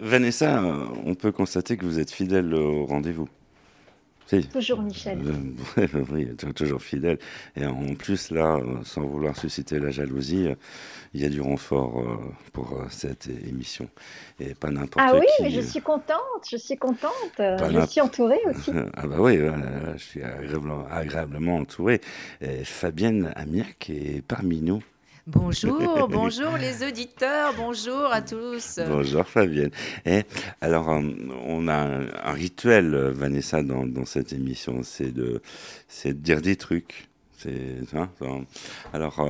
Vanessa, euh, on peut constater que vous êtes fidèle au rendez-vous. Si. Toujours Michel. Euh, oui, t- toujours fidèle. Et en plus, là, euh, sans vouloir susciter la jalousie, il y a du renfort pour cette émission. Et pas n'importe Ah oui, qui. mais je suis contente, je suis contente. Pas Je suis entourée aussi. Ah bah oui, je suis agréablement, agréablement entouré. Et Fabienne Amiac est parmi nous. Bonjour, bonjour les auditeurs, bonjour à tous. Bonjour Fabienne. Et alors, euh, on a un, un rituel, euh, Vanessa, dans, dans cette émission, c'est de, c'est de dire des trucs. Hein. Alors,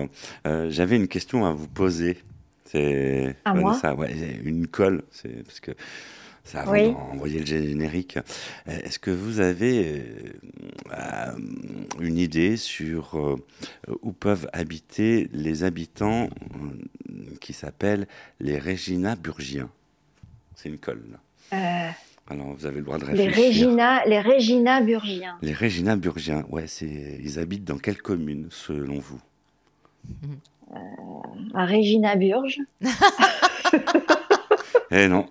euh, j'avais une question à vous poser. C'est À moi Vanessa, ouais, une colle, c'est parce que avant Oui. d'envoyer le générique. Euh, Est-ce que vous avez euh, euh, une idée sur euh, où peuvent habiter les habitants euh, qui s'appellent les Regina Burgiens C'est une colle. là. Alors, vous avez le droit de les réfléchir. Regina, les Regina Burgiens. Les Regina Burgiens, ouais, c'est ils habitent dans quelle commune selon vous? À Regina Burge. Eh non,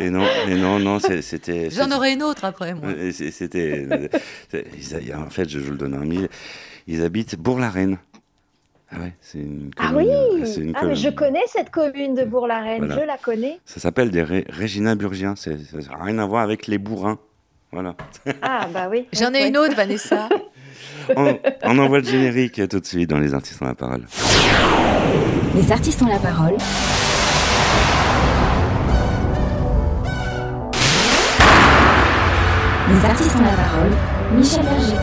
et non, et non, non, c'était. J'en c'était- aurai une autre après, moi. Euh, C'était. en fait, je, je vous le donne un mille. Ils habitent Bourg-la-Reine. Ah ouais, c'est une Ah commune. oui euh, c'est une Ah mais commune. je connais cette commune de Bourg-la-Reine, Voilà. je la connais. Ça s'appelle des Ré- Régina Burgiens. Ça n'a rien à voir avec les bourrins. Voilà. Ah bah oui. J'en ai une autre, Vanessa. On, on envoie le générique tout de suite dans Les Artistes ont la parole. Les artistes ont la parole. Les artistes ont la parole. Michel Berger.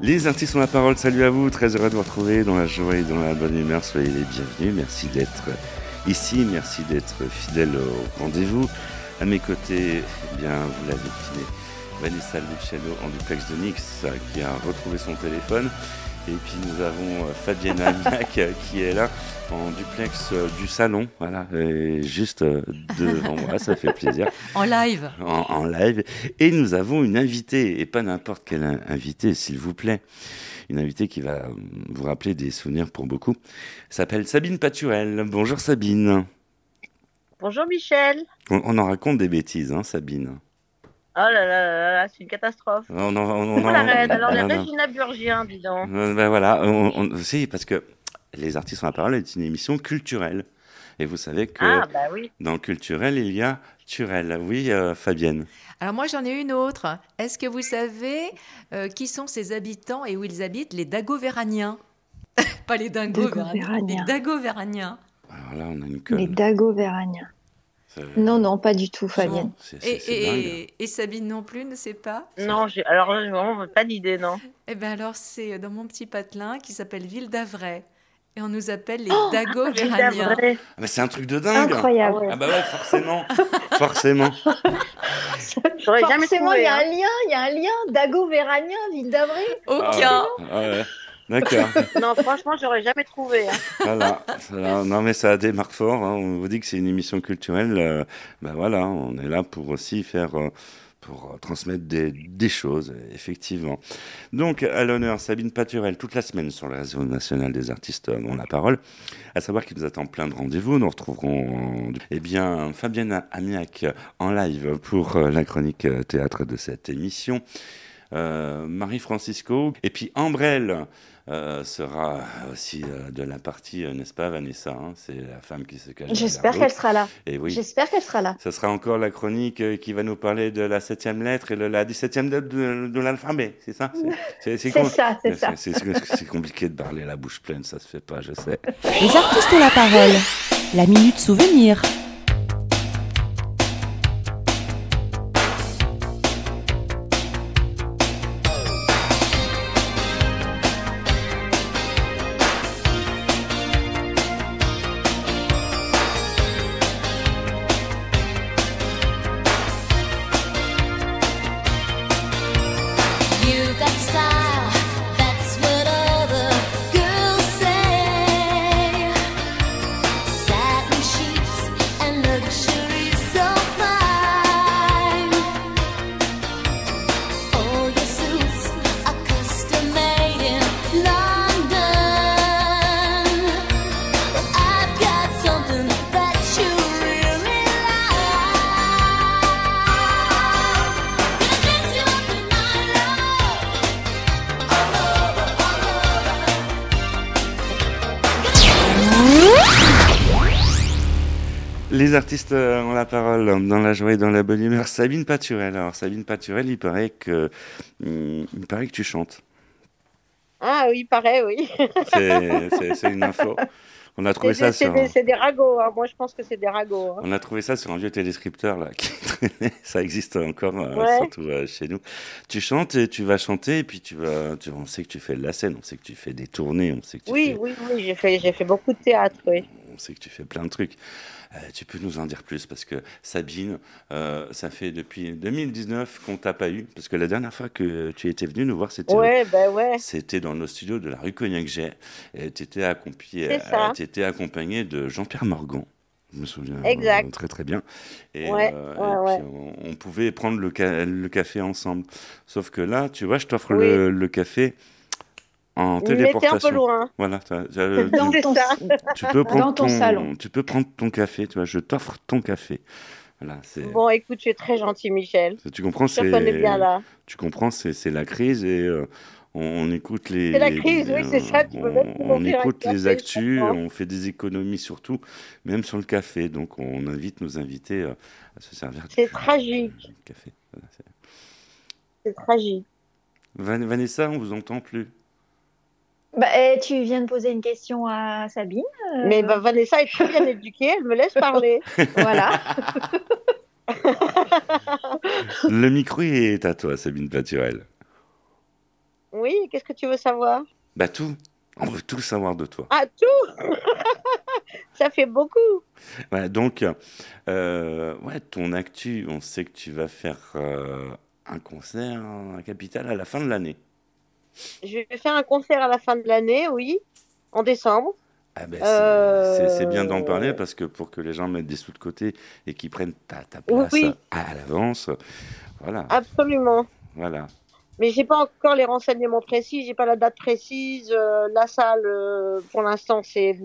Les artistes ont la parole, salut à vous, très heureux de vous retrouver dans la joie et dans la bonne humeur, soyez les bienvenus, merci d'être ici, merci d'être fidèle au rendez-vous. À mes côtés, eh bien, vous l'avez deviné, Vanessa Luciano en duplex de Nix qui a retrouvé son téléphone. Et puis nous avons euh, Fabienne Amiac euh, qui est là en duplex euh, du salon, voilà, et juste devant moi, ça fait plaisir En live. en, en live. Et nous avons une invitée, et pas n'importe quelle in- invitée, s'il vous plaît. Une invitée qui va vous rappeler des souvenirs pour beaucoup. S'appelle Sabine Paturel. Bonjour Sabine. Bonjour Michel. On, on en raconte des bêtises, hein, Sabine. Oh là là là là, c'est une catastrophe. On en, on, on en- la reine, alors les on en- Regina Burgien, dis donc. Euh, ben voilà, on, on- si, parce que Les Artistes ont la parole est une émission culturelle. Et vous savez que Ah bah oui. dans le culturel, il y a Turel. Oui, euh, Fabienne. Alors moi j'en ai une autre. Est-ce que vous savez euh, qui sont ces habitants et où ils habitent? Les Dagovéraniens. Pas les Dingo-Véraniens. Les Dagovéraniens. Dagovéraniens. Alors là, on a une Les colle. Dagovéraniens. C'est- Non, non, pas du tout, Fabienne. c'est- c'est- Et, et, et Sabine non plus ne sait pas? Non, j'ai alors euh, vraiment pas d'idée, non. Eh bien alors c'est dans mon petit patelin qui s'appelle Ville d'Avray. Et on nous appelle les Oh, Gilda Dagovéraniens. Vrai. Ah, mais c'est un truc de dingue. Incroyable. Ah bah ouais, forcément. forcément. J'aurais jamais Forcément, il y a un hein. lien, il y a un lien. Dagovéranien, ville d'Avray. Aucun. Ah ouais. D'accord. Non, franchement, j'aurais jamais trouvé. hein. Voilà. Non, mais ça démarque fort. hein. On vous dit que c'est une émission culturelle. euh, ben voilà, on est là pour aussi faire. euh, pour euh, transmettre des, des choses, effectivement. Donc, à l'honneur, Sabine Paturel, toute la semaine sur le réseau national des artistes dont la parole. À savoir qu'il nous attend plein de rendez-vous. Nous retrouverons, eh bien, Fabienne Amiac en live pour la chronique théâtre de cette émission. Euh, Marie-Francisco. Et puis Ambrelle euh, sera aussi euh, de la partie, euh, n'est-ce pas, Vanessa hein? C'est la femme qui se cache. J'espère qu'elle sera là. Et oui. J'espère qu'elle sera là. Ça sera encore la chronique euh, qui va nous parler de la septième lettre et de la dix-septième lettre de, de l'alphabet, c'est ça? C'est ça, c'est ça. c'est compliqué de parler la bouche pleine, ça se fait pas, je sais. Les artistes ont la parole. La minute souvenir. La joie et dans la bonne humeur. Sabine Paturel. Alors, Sabine Paturel, il paraît que, hum, il paraît que tu chantes. Ah oui, pareil, oui. C'est- une info. On a trouvé ça c'est sur. des, c'est des ragots. hein. Moi, je pense que c'est des ragots. hein. On a trouvé ça sur un vieux téléscripteur là qui traînait. Ça existe encore, euh, Ouais. surtout euh, chez nous. Tu chantes et tu vas chanter et puis tu vas. Tu, on sait que tu fais de la scène, on sait que tu fais des tournées, on sait que tu Oui, fais, oui, oui, j'ai fait, j'ai fait beaucoup de théâtre, oui. On sait que tu fais plein de trucs. Euh, tu peux nous en dire plus parce que Sabine, euh, ça fait depuis 2019 qu'on t'a pas eu parce que la dernière fois que tu étais venu nous voir, c'était Ouais, ben ouais. C'était dans nos studios de la rue Cognac-Jet. Et tu étais, étais accompagné de Jean-Pierre Morgan. Je me souviens Exact. euh, très très bien. Et, Ouais, euh, ouais, et ouais. puis on, on pouvait prendre le, ca- le café ensemble. Sauf que là, tu vois, je t'offre Oui. le, le café en me mettez un téléportation. peu loin. Voilà, tu, tu- tu- Dans C'est ton, ça. tu peux prendre dans ton salon. Tu peux prendre ton café, tu vois, je t'offre ton café. Voilà, c'est. Bon, écoute, tu es très gentil, Michel. Tu comprends, c'est. bien là. Tu comprends, c'est la crise et euh, on, on écoute les. C'est la crise, oui, c'est ça, tu peux même on, nous on écoute les café, actus, on fait des économies surtout, même sur le café. Donc on invite nos invités euh, à se servir du- C'est tragique. café. Voilà, c'est- tragique. Van- Vanessa, on vous entend plus. Bah, eh, tu viens de poser une question à Sabine. euh, Mais bah, Vanessa est très bien éduquée, elle me laisse parler. Voilà. Le micro est à toi, Sabine Paturel. Oui, qu'est-ce que tu veux savoir? Bah tout. On veut tout savoir de toi. Ah, tout Ça fait beaucoup. Voilà, donc, euh, ouais, ton actu, on sait que tu vas faire euh, un concert à Capital à la fin de l'année. Je vais faire un concert à la fin de l'année, oui, en décembre. Ah ben, c'est- Euh, bien d'en parler parce que pour que les gens mettent des sous de côté et qu'ils prennent ta, ta place Oui. à, à l'avance, voilà, Absolument. voilà. Mais j'ai pas encore les renseignements précis, j'ai pas la date précise. euh, la salle, euh, pour l'instant, c'est,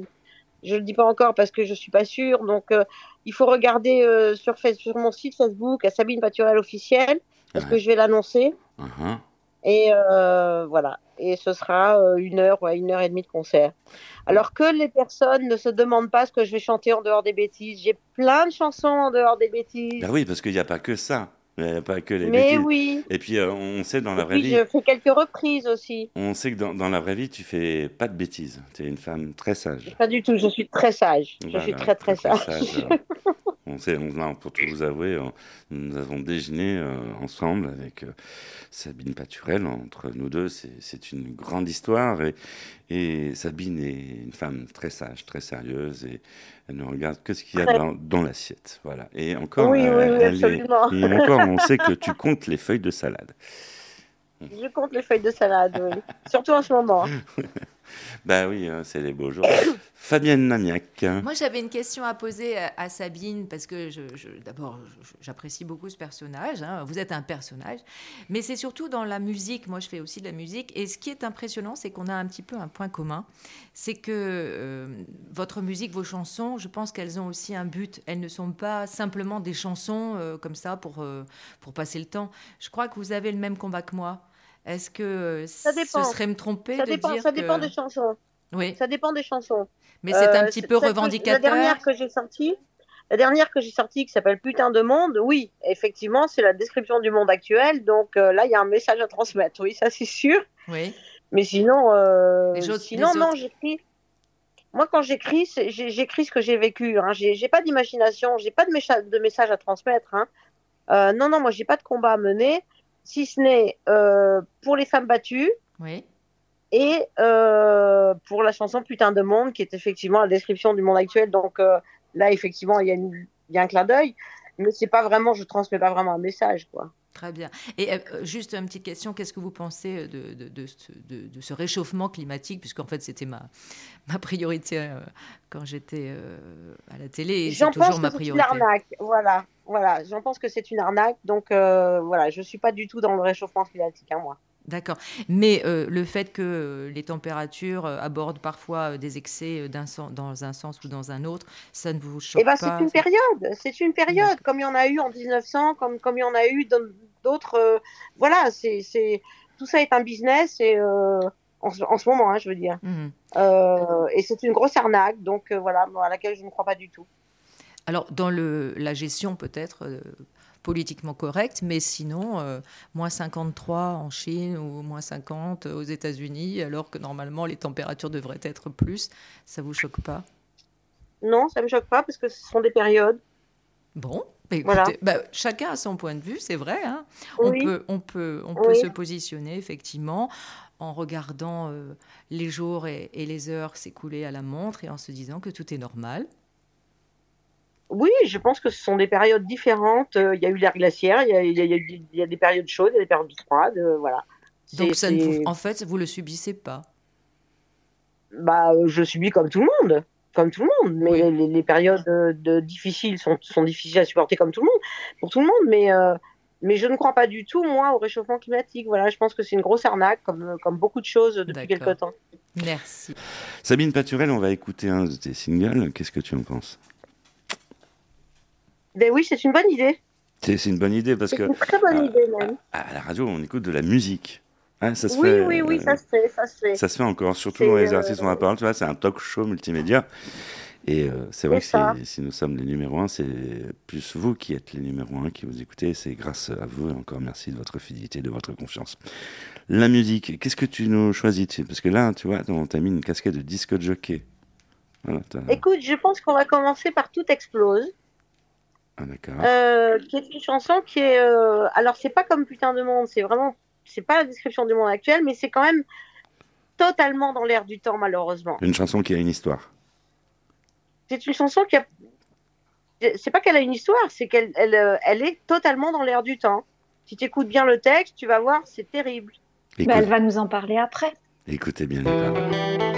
je le dis pas encore parce que je suis pas sûre. Donc, euh, il faut regarder sur, mon site Facebook à Sabine Paturel officiel parce Ouais. que je vais l'annoncer. Uh-huh. Et euh, voilà. Et ce sera euh, une heure, ouais, une heure et demie de concert. Alors que les personnes ne se demandent pas ce que je vais chanter en dehors des bêtises. J'ai plein de chansons en dehors des bêtises. Ben oui, parce qu'il n'y a pas que ça, a pas que les Mais oui. Et puis euh, on sait dans la Et vraie puis vie, je fais quelques reprises aussi. on sait que dans, dans la vraie vie, tu fais pas de bêtises. Tu es une femme très sage. Pas du tout. Je suis très sage. Je suis très très, sage. on sait, on, non, pour tout vous avouer, on- nous avons déjeuné euh, ensemble avec euh, Sabine Paturel. Entre nous deux, c'est c'est une grande histoire. Et, et Sabine est une femme très sage, très sérieuse. Et elle ne regarde que ce qu'il y a dans, dans l'assiette. Voilà. Et encore, Oui, oui, elle- oui, elle est- absolument. et encore, on sait que tu comptes les feuilles de salade. Je compte les feuilles de salade, oui. Surtout en ce moment. Bah oui, hein, c'est les beaux jours. Fabienne Namiac. Moi, j'avais une question à poser à, Sabine, parce que d'abord, j'apprécie beaucoup ce personnage. hein. Vous êtes un personnage. Mais c'est surtout dans la musique. Moi, je fais aussi de la musique. Et ce qui est impressionnant, c'est qu'on a un petit peu un point commun. C'est que euh, votre musique, vos chansons, je pense qu'elles ont aussi un but. Elles ne sont pas simplement des chansons euh, comme ça pour, euh, pour passer le temps. Je crois que vous avez le même combat que moi. Est-ce que euh, Ça dépend. ce serait me tromper Ça de dépend, dire ça dépend que... des chansons. Oui, Ça dépend des chansons. mais c'est un Euh, petit peu revendicateur. La dernière que j'ai sortie, la dernière que j'ai sortie qui s'appelle Putain de monde, oui, effectivement, c'est la description du monde actuel. Donc euh, là, il y a un message à transmettre. Oui, ça c'est sûr. Oui. Mais sinon, euh, Les autres- sinon les non, j'écris. Moi, quand j'écris, j'écris ce que j'ai vécu. Hein. J'ai pas d'imagination, j'ai pas de, message à transmettre. Hein. Euh, non, non, moi, j'ai pas de combat à mener, si ce n'est euh, pour les femmes battues Oui. et euh, pour la chanson Putain de monde, qui est effectivement la description du monde actuel. Donc euh, là, effectivement, il y, y a un clin d'œil, mais c'est pas vraiment, je transmets pas vraiment un message, quoi. Très bien. Et euh, juste une petite question, qu'est-ce que vous pensez de, de, de ce- de- de ce réchauffement climatique? Puisqu'en fait, c'était ma, ma priorité euh, quand j'étais euh, à la télé J'en toujours pense ma que c'est une priorité. arnaque. Voilà, voilà. J'en pense que c'est une arnaque. Donc euh, voilà, je suis pas du tout dans le réchauffement climatique, hein, moi. D'accord. Mais euh, le fait que les températures euh, abordent parfois euh, des excès dans un sens ou dans un autre, ça ne vous choque Eh ben, pas c'est une période. C'est une période, comme il y en a eu en 1900, comme comme il y en a eu dans d'autres. euh, voilà, c'est tout ça est un business et euh, en, ce- en ce moment, hein, je veux dire. Euh, et c'est une grosse arnaque, donc voilà, à laquelle je ne crois pas du tout. Alors, dans le, la gestion, peut-être politiquement correcte, mais sinon, euh, moins 53 en Chine ou moins 50 aux États-Unis, alors que normalement les températures devraient être plus, ça vous choque pas? Non, ça me choque pas parce que ce sont des périodes. Bon, bah, écoutez, Voilà. bah, chacun a son point de vue, c'est vrai. hein. On peut, on peut, on peut Oui. se positionner effectivement en regardant euh, les jours et, et les heures s'écouler à la montre et en se disant que tout est normal. Oui, je pense que ce sont des périodes différentes. Euh, Il y a eu l'ère glaciaire, il y a, il y a- il y a eu- il y a des périodes chaudes, il y a des périodes froides, euh, voilà. Donc, ça ne vous- c'est- en fait, vous le subissez pas. bah, euh, je subis comme tout le monde, comme tout le monde. Mais Oui. les, les périodes de, difficiles sont, sont difficiles à supporter comme tout le monde, pour tout le monde. Mais, euh, mais je ne crois pas du tout, moi, au réchauffement climatique. Voilà, je pense que c'est une grosse arnaque, comme, comme beaucoup de choses depuis quelque temps. Merci. Sabine Paturel, on va écouter un de tes singles. Qu'est-ce que tu en penses? Ben oui, c'est une bonne idée. C'est une bonne idée parce C'est que une très bonne idée, même. à la radio, on écoute de la musique. Hein, ça se Oui, fait, oui, oui, euh, ça se fait, ça se fait. Ça se fait encore, surtout dans les euh, artistes ont la parole, tu vois, c'est un talk show multimédia. Et euh, c'est vrai que si, si nous sommes les numéros un, c'est plus vous qui êtes les numéros un qui vous écoutez. C'est grâce à vous, et encore merci de votre fidélité, de votre confiance. La musique, qu'est-ce que tu nous choisis Parce que là, tu vois, on t'a mis une casquette de disque jockey. Voilà, Écoute, je pense qu'on va commencer par Tout explose, ah, euh, qui est une chanson qui est. euh, Alors, c'est pas comme Putain de monde, c'est vraiment. C'est pas la description du monde actuel, mais c'est quand même totalement dans l'air du temps, malheureusement. Une chanson qui a une histoire. C'est une chanson qui a. C'est pas qu'elle a une histoire, c'est qu'elle elle, euh, elle est totalement dans l'air du temps. Si tu écoutes bien le texte, tu vas voir, c'est terrible. Bah, Écoute- elle va nous en parler après. écoutez bien les paroles.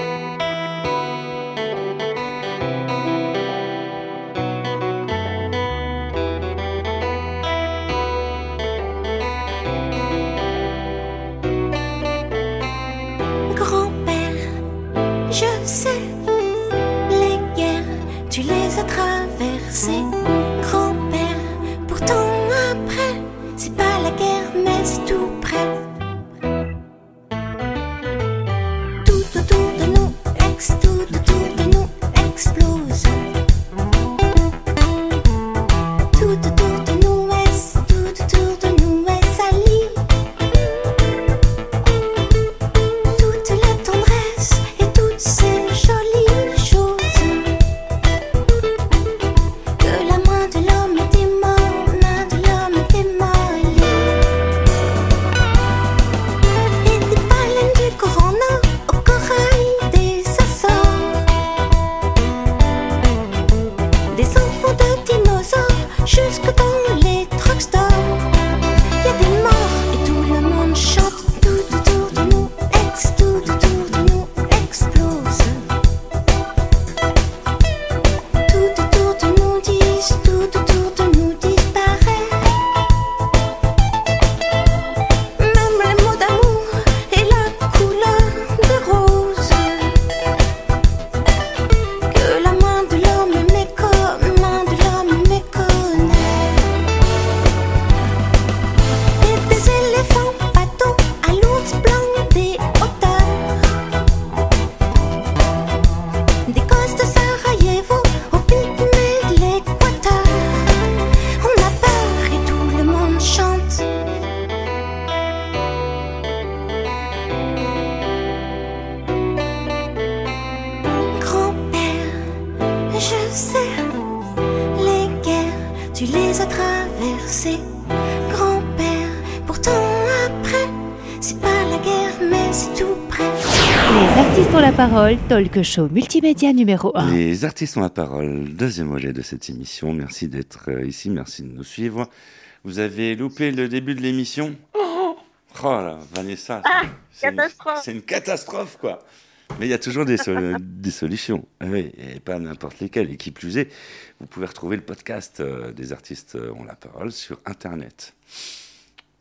Talk show multimédia numéro 1. Les artistes ont la parole, deuxième volet de cette émission. Merci d'être euh, ici, merci de nous suivre. Vous avez loupé le début de l'émission? Oh là, Vanessa, c'est une- catastrophe. C'est une catastrophe, quoi. Mais il y a toujours des, des solutions. Ah oui, et pas n'importe lesquelles. Et qui plus est, vous pouvez retrouver le podcast euh, des artistes euh, ont la parole sur Internet.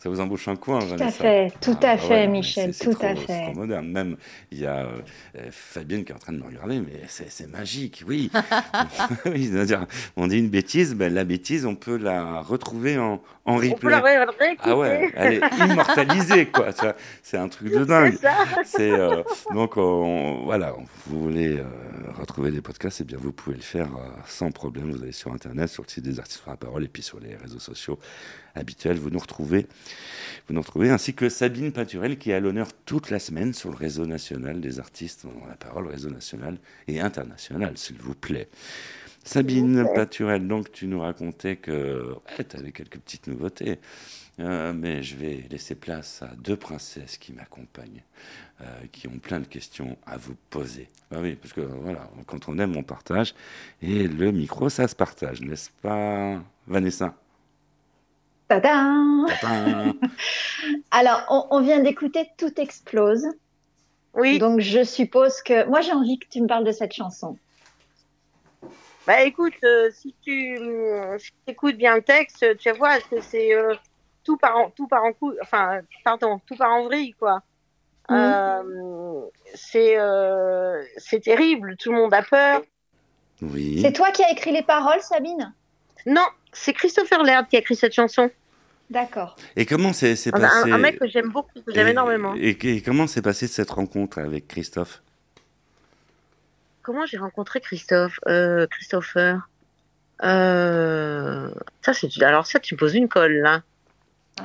Ça vous embauche un coin, Tout à fait, tout Ah, à bah fait, ouais, Michel, c'est- c'est tout trop- à c'est fait. trop moderne. Même, il y a euh, euh, Fabienne qui est en train de me regarder, mais c'est c'est magique, oui. on dit une bêtise, ben, la bêtise, on peut la retrouver en, en On peut replay. la ré- réécouter. Ah ouais, elle est immortalisée, quoi. C'est un truc de dingue. C'est. C'est euh, donc on- voilà, vous voulez euh, retrouver des podcasts, eh bien vous pouvez le faire sans problème. Vous allez sur internet, sur le site des artistes pour la parole et puis sur les réseaux sociaux habituels, vous nous retrouvez. Vous nous retrouvez ainsi que Sabine Paturel qui est à l'honneur toute la semaine sur le réseau national des artistes pour la parole, réseau national et international, s'il vous plaît. Sabine Paturel, donc tu nous racontais que tu avais quelques petites nouveautés. Euh, mais je vais laisser place à deux princesses qui m'accompagnent, euh, qui ont plein de questions à vous poser. Ah oui, parce que voilà, quand on aime, on partage. Et le micro, ça se partage, n'est-ce pas, Vanessa? Tadam Tadam Alors, on, on vient d'écouter Tout explose. Oui. Donc, je suppose que. Moi, j'ai envie que tu me parles de cette chanson. Bah écoute, euh, si tu euh, si tu écoutes bien le texte, tu voir que c'est euh, tout part en tout part en cou enfin pardon, tout part en vrille quoi. Euh, c'est euh, c'est terrible, tout le monde a peur. Oui. C'est toi qui as écrit les paroles, Sabine? Non, c'est Christopher Laird qui a écrit cette chanson. D'accord. Et comment c'est Un, passé un mec que j'aime beaucoup, que j'aime énormément. Et, et comment s'est passée cette rencontre avec Christophe? Comment j'ai rencontré Christophe euh, Christopher? Euh, ça c'est alors ça tu me poses une colle là.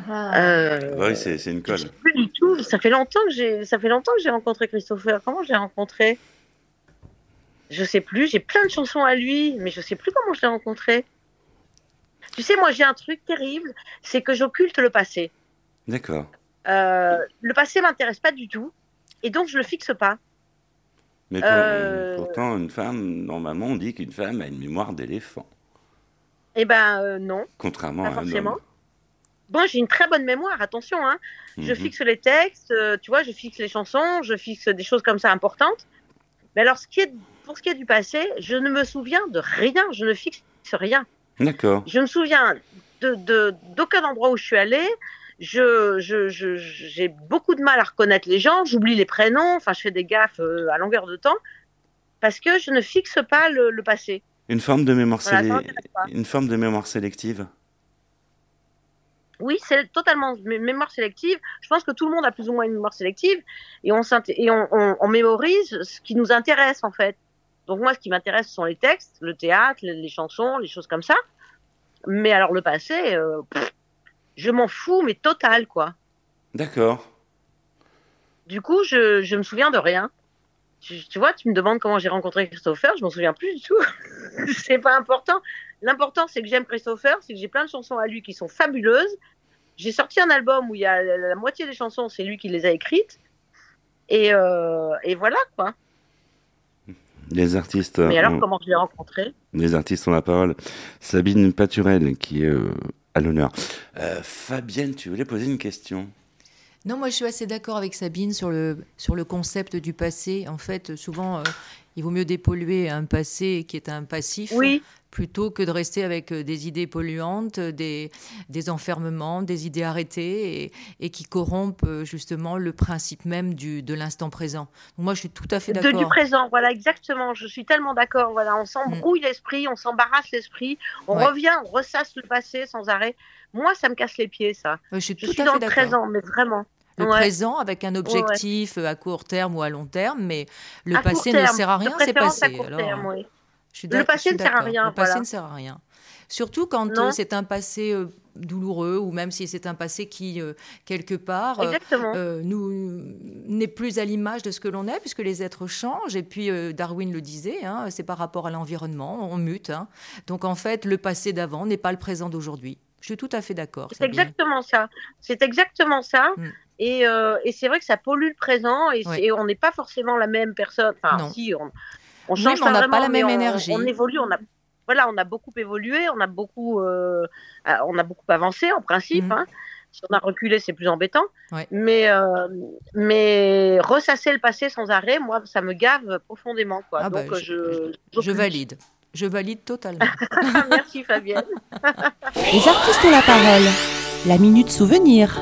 Ah. Euh, Oui, c'est c'est une Je colle. sais plus du tout. Ça fait longtemps que j'ai, ça fait longtemps que j'ai rencontré Christopher. Comment je l'ai rencontré? Je sais plus. J'ai plein de chansons à lui, mais je sais plus comment je l'ai rencontré. Tu sais, moi j'ai un truc terrible, c'est que j'occulte le passé. D'accord. Euh, le passé m'intéresse pas du tout, et donc je le fixe pas. Mais pour- Euh, pourtant, une femme, normalement, on dit qu'une femme a une mémoire d'éléphant, Eh ben euh, non, contrairement pas à un forcément. homme. Moi j'ai une très bonne mémoire, attention. Hein. Je Mhm. fixe les textes, tu vois, je fixe les chansons, je fixe des choses comme ça importantes. Mais alors, ce qui est, pour ce qui est du passé, je ne me souviens de rien, je ne fixe rien. D'accord. Je me souviens de, d'aucun endroit où je suis allée. Je, j'ai beaucoup de mal à reconnaître les gens, j'oublie les prénoms, enfin, je fais des gaffes euh, à longueur de temps parce que je ne fixe pas le, le passé. Une forme de mémoire, Voilà, une forme de mémoire sélective. Oui, c'est totalement mé- mémoire sélective. Je pense que tout le monde a plus ou moins une mémoire sélective et on, et on, on, on mémorise ce qui nous intéresse en fait. Donc moi, ce qui m'intéresse, ce sont les textes, le théâtre, les, chansons, les choses comme ça. Mais alors le passé, euh, pff, je m'en fous, mais total quoi. D'accord. Du coup, je, je me souviens de rien. Tu, tu vois, tu me demandes comment j'ai rencontré Christopher, je m'en souviens plus du tout. c'est pas important. L'important, c'est que j'aime Christopher, c'est que j'ai plein de chansons à lui qui sont fabuleuses. J'ai sorti un album où il y a la, la moitié des chansons, c'est lui qui les a écrites. Et, euh, et voilà quoi. Les artistes, Mais alors, ont, comment je l'ai rencontré? les artistes ont la parole. Sabine Paturel, qui est euh, à l'honneur. Euh, Fabienne, tu voulais poser une question? Non, moi je suis assez d'accord avec Sabine sur le, sur le concept du passé. En fait, souvent, euh, il vaut mieux dépolluer un passé qui est un passif Oui, plutôt que de rester avec euh, des idées polluantes, des, des enfermements, des idées arrêtées et, et qui corrompent euh, justement le principe même du, de l'instant présent. Donc moi je suis tout à fait de, d'accord. du présent, voilà exactement. Je suis tellement d'accord. Voilà, on s'embrouille l'esprit, on s'embarrasse l'esprit, on Mm. Ouais. revient, on ressasse le passé sans arrêt. Moi, ça me casse les pieds, ça. Euh, je suis Je tout suis à dans fait le présent, mais vraiment. Le Ouais. présent avec un objectif euh, à court terme ou à long terme, mais le À passé ne sert à rien, c'est passé. à court Alors, terme, oui. Je suis Le passé ne sert à rien, Le passé ne sert à rien. Surtout quand euh, c'est un passé euh, douloureux ou même si c'est un passé qui, euh, quelque part, nous n'est plus à l'image de ce que l'on est, puisque les êtres changent. Et puis Darwin le disait, hein, c'est par rapport à l'environnement, on mute. hein. Donc en fait, le passé d'avant n'est pas le présent d'aujourd'hui. Je suis tout à fait d'accord. C'est exactement ça. C'est exactement ça. Mm. Et, et c'est vrai que ça pollue le présent et, on n'est pas forcément la même personne. Enfin, Non. si, on, on Oui, change mais on n'a pas vraiment, la même on- énergie. On évolue, on a, voilà, on a beaucoup évolué, on a beaucoup, euh, ah, on a beaucoup avancé en principe. Mhm. hein. Si on a reculé, c'est plus embêtant. Ouais. Mais, euh, mais ressasser le passé sans arrêt, moi, ça me gave profondément. Quoi. Ah bah, Donc, je- je, valide. Je valide totalement. Merci Fabienne. Les artistes ont la parole. La minute souvenir.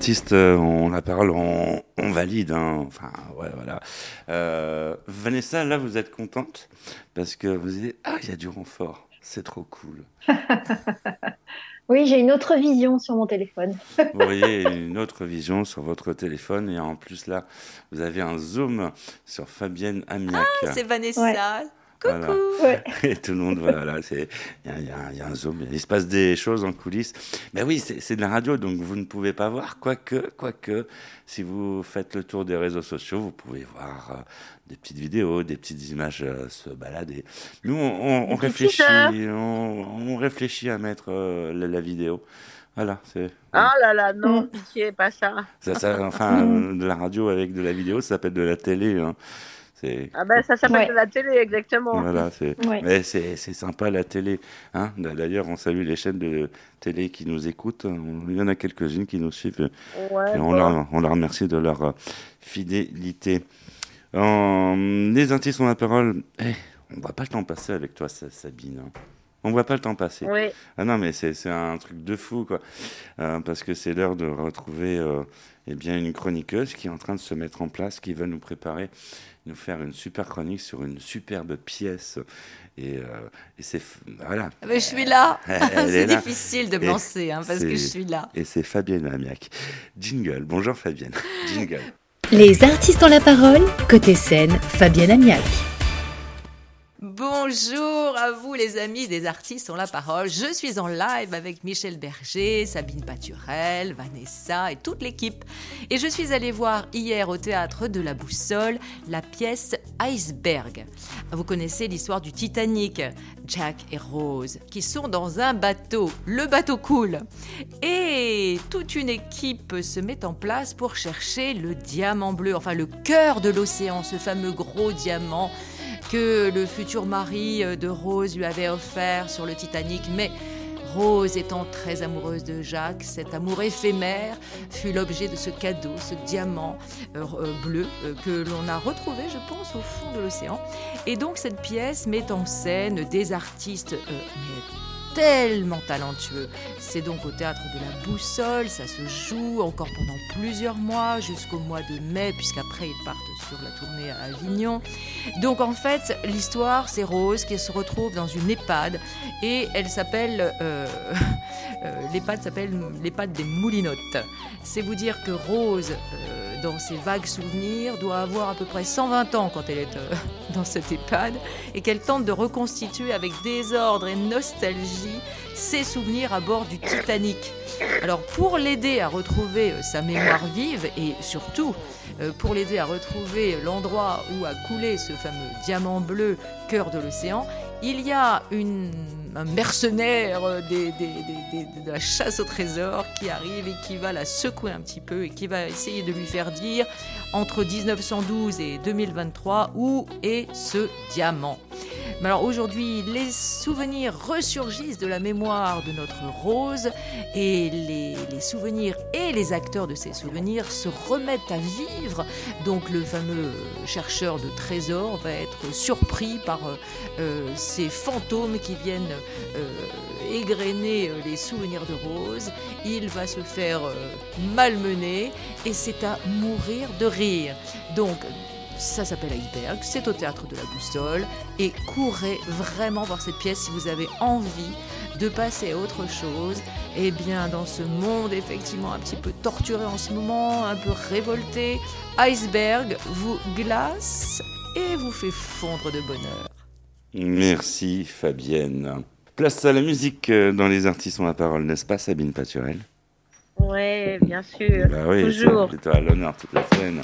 Artistes euh, ont la parole, on, on valide. hein. Enfin, ouais, voilà. Euh, Vanessa, là, vous êtes contente parce que vous dites Ah, il y a du renfort. C'est trop cool. Oui, j'ai une autre vision sur mon téléphone. Vous voyez une autre vision sur votre téléphone et en plus, là, vous avez un zoom sur Fabienne Amiac. C'est Vanessa. Ouais. Coucou. Voilà. Ouais. Et tout le monde, voilà, il y a, y y un zoom, il se passe des choses en coulisses. Mais oui, c'est de la radio, donc vous ne pouvez pas voir, quoique, quoique, si vous faites le tour des réseaux sociaux, vous pouvez voir euh, des petites vidéos, des petites images euh, se balader. Nous, on, réfléchit, on, on réfléchit à mettre euh, la, la vidéo. Voilà, c'est Ah là là, non, Mm. pitié, pas ça. ça, ça- enfin euh, de la radio avec de la vidéo, ça s'appelle de la télé. hein. C'est Ah ben ça s'appelle Ouais. de la télé, exactement. Voilà, c'est Ouais. mais c'est c'est sympa la télé. Hein D'ailleurs, on salue les chaînes de télé qui nous écoutent. Il y en a quelques-unes qui nous suivent. Ouais, Et on, leur, on leur remercie de leur euh, fidélité. En- les artistes ont la parole. Eh, on voit pas le temps passer avec toi, Sa- Sabine. On voit pas le temps passer. Oui, Ah non, mais c'est c'est un truc de fou, quoi. Euh, parce que c'est l'heure de retrouver euh, eh bien, une chroniqueuse qui est en train de se mettre en place, qui va nous préparer, nous faire une super chronique sur une superbe pièce. Et, euh, et c'est. Voilà. Mais je suis là. C'est là. difficile de me lancer hein, parce que je suis là. Et c'est Fabienne Amiac. Jingle. Bonjour Fabienne. Jingle. Les artistes ont la parole. Côté scène, Fabienne Amiac. Bonjour à vous les amis des artistes ont la parole. Je suis en live avec Michel Berger, Sabine Paturel, Vanessa et toute l'équipe. Et je suis allée voir hier au théâtre de la Boussole la pièce Iceberg. Vous connaissez l'histoire du Titanic, Jack et Rose qui sont dans un bateau. Le bateau coule. Et toute une équipe se met en place pour chercher le diamant bleu, enfin le cœur de l'océan, ce fameux gros diamant que le futur mari euh, de Rose lui avait offert sur le Titanic. Mais Rose étant très amoureuse de Jacques, cet amour éphémère fut l'objet de ce cadeau, ce diamant euh, euh, bleu que l'on a retrouvé, je pense, au fond de l'océan. Et donc cette pièce met en scène des artistes tellement talentueux. C'est donc au théâtre de la Boussole, ça se joue encore pendant plusieurs mois, jusqu'au mois de mai, puisqu'après ils partent sur la tournée à Avignon. Donc en fait, l'histoire, c'est Rose qui se retrouve dans une EHPAD et elle s'appelle. euh, L'EHPAD s'appelle l'EHPAD des Moulinottes. C'est vous dire que Rose, euh, dans ses vagues souvenirs, doit avoir à peu près 120 ans quand elle est euh, dans cette EHPAD et qu'elle tente de reconstituer avec désordre et nostalgie ses souvenirs à bord du Titanic. Alors pour l'aider à retrouver euh, sa mémoire vive et surtout pour l'aider à retrouver l'endroit où a coulé ce fameux diamant bleu cœur de l'océan, il y a une, un mercenaire euh, des- de la chasse au trésor qui arrive et qui va la secouer un petit peu et qui va essayer de lui faire dire entre 1912 et 2023 où est ce diamant. Alors aujourd'hui, les souvenirs ressurgissent de la mémoire de notre Rose et les, souvenirs et les acteurs de ces souvenirs se remettent à vivre. Donc le fameux chercheur de trésors va être surpris par euh, ces fantômes qui viennent euh, euh, les souvenirs de Rose. Il va se faire euh, malmener et c'est à mourir de rire. Donc ça s'appelle Iceberg, c'est au théâtre de la Boussole et courez vraiment voir cette pièce si vous avez envie de passer à autre chose. Et bien dans ce monde effectivement un petit peu torturé en ce moment, un peu révolté, Iceberg vous glace et vous fait fondre de bonheur. Merci Fabienne. Place à la musique euh, dans les artistes ont la parole, n'est-ce pas Sabine Paturel? Ouais, bien sûr. Bah oui, Toujours. c'est toi à l'honneur toute la semaine.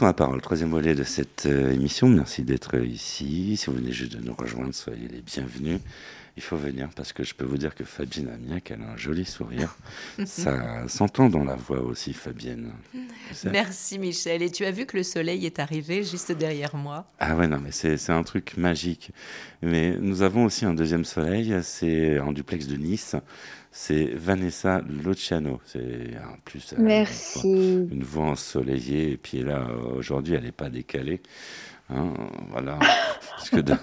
Ont la parole, troisième volet de cette euh, émission. Merci d'être ici. Si vous venez juste de nous rejoindre, soyez les bienvenus. Il faut venir parce que je peux vous dire que Fabienne Amiac, elle a un joli sourire. Ça s'entend dans la voix aussi, Fabienne. Merci Michel. Et tu as vu que le soleil est arrivé juste derrière moi. Ah ouais, non, mais c'est un truc magique. Mais nous avons aussi un deuxième soleil, c'est en duplex de Nice. C'est Vanessa Luciano. C'est en plus une voix- Merci. une voix ensoleillée. Et puis là, aujourd'hui, elle n'est pas décalée. Hein, voilà. Parce que de-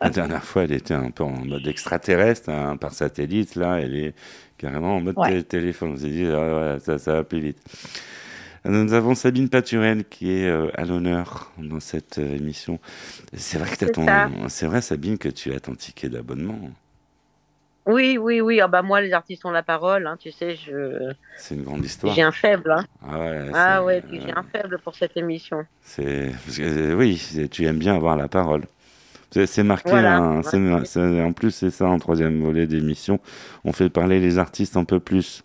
la dernière fois, elle était un peu en mode extraterrestre, hein, par satellite. Là, elle est carrément en mode Ouais. té- téléphone. On s'est dit, ah, ça, ça va plus vite. Nous avons Sabine Paturel qui est euh, à l'honneur dans cette euh, émission. C'est vrai que c'est vrai Sabine que tu as ton ticket d'abonnement. Oui, oui, oui. Ah bah moi, les artistes ont la parole. Hein, tu sais, je C'est une grande histoire. j'ai un faible. Hein. Ah ouais. Ah ouais, puis j'ai euh, un faible pour cette émission. C'est euh, oui, tu aimes bien avoir la parole. C'est marqué, Voilà. hein, en plus c'est ça en troisième volet d'émission. On fait parler les artistes un peu plus.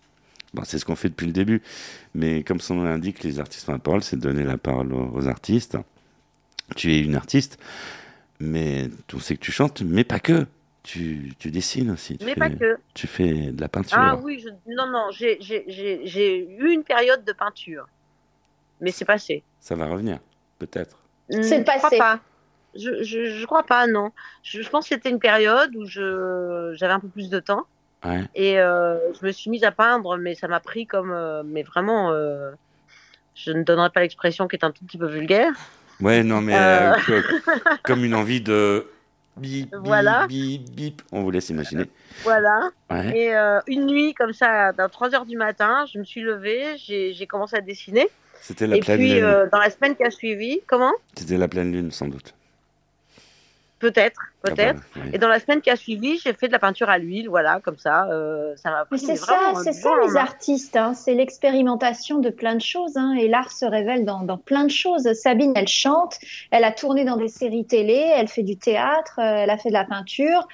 Bon, c'est ce qu'on fait depuis le début, mais comme son nom l'indique, les artistes ont la parole, c'est donner la parole aux artistes. Tu es une artiste, mais on sait que tu chantes, mais pas que. Tu, tu dessines aussi. Tu Mais fais, pas que. Tu fais de la peinture. Ah oui, je... non, non, j'ai eu une période de peinture. Mais c'est passé. Ça va revenir, peut-être. C'est Hmm, Je passé. crois pas. Je, je, je crois pas, non. Je, je pense que c'était une période où je j'avais un peu plus de temps Ouais. et euh, je me suis mise à peindre, mais ça m'a pris comme, euh, mais vraiment, euh, je ne donnerai pas l'expression qui est un tout petit peu vulgaire. Ouais, non, mais Euh. euh, co- comme une envie de bip, Voilà. bip, bip. On vous laisse imaginer. Voilà. Ouais. Et euh, une nuit comme ça, à 3 heures du matin, je me suis levée, j'ai j'ai commencé à dessiner. C'était la Et pleine puis lune. euh, dans la semaine qui a suivi, comment? C'était la pleine lune, sans doute. Peut-être, Ah bah, peut-être. Et dans la semaine qui a suivi, j'ai fait de la peinture à l'huile, voilà, comme ça. euh, ça m'a Mais pris c'est ça, c'est ça les artistes, hein. c'est l'expérimentation de plein de choses, hein. et l'art se révèle dans, dans plein de choses. Sabine, elle chante, elle a tourné dans des séries télé, elle fait du théâtre, euh, elle a fait de la peinture.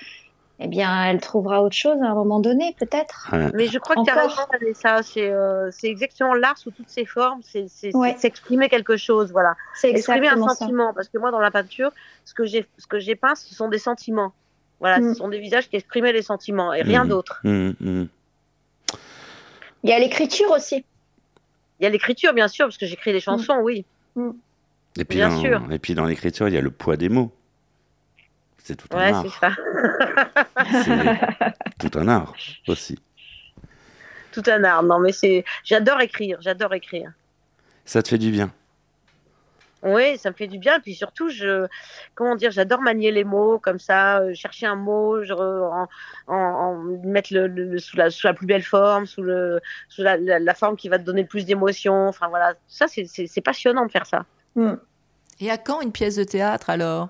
Eh bien, elle trouvera autre chose à un moment donné, peut-être. Ouais. Mais je crois que tu as raison, Vanessa. C'est euh, c'est exactement l'art sous toutes ses formes. C'est Ouais. s'exprimer quelque chose, voilà. C'est Exprimer un ça. sentiment. Parce que moi, dans la peinture, ce que j'ai ce que j'ai peint, ce sont des sentiments. Voilà, Mm. ce sont des visages qui exprimaient les sentiments et rien Mhm. d'autre. Hum. Il y a l'écriture aussi. Il y a l'écriture, bien sûr, parce que j'écris des chansons, oui. Et puis, Bien dans, sûr. et puis dans l'écriture, il y a le poids des mots. C'est tout un art. c'est ça. C'est tout un art aussi. Tout un art. Non, mais c'est. J'adore écrire. J'adore écrire. Ça te fait du bien. Oui, ça me fait du bien. Et puis surtout, je, comment dire, j'adore manier les mots comme ça, euh, chercher un mot, je, re- en, en, en- mettre le, le- le- sous, la, sous la plus belle forme, sous, le, sous la, la, la forme qui va te donner le plus d'émotion. Enfin voilà, ça c'est- passionnant de faire ça. Et à quand une pièce de théâtre alors?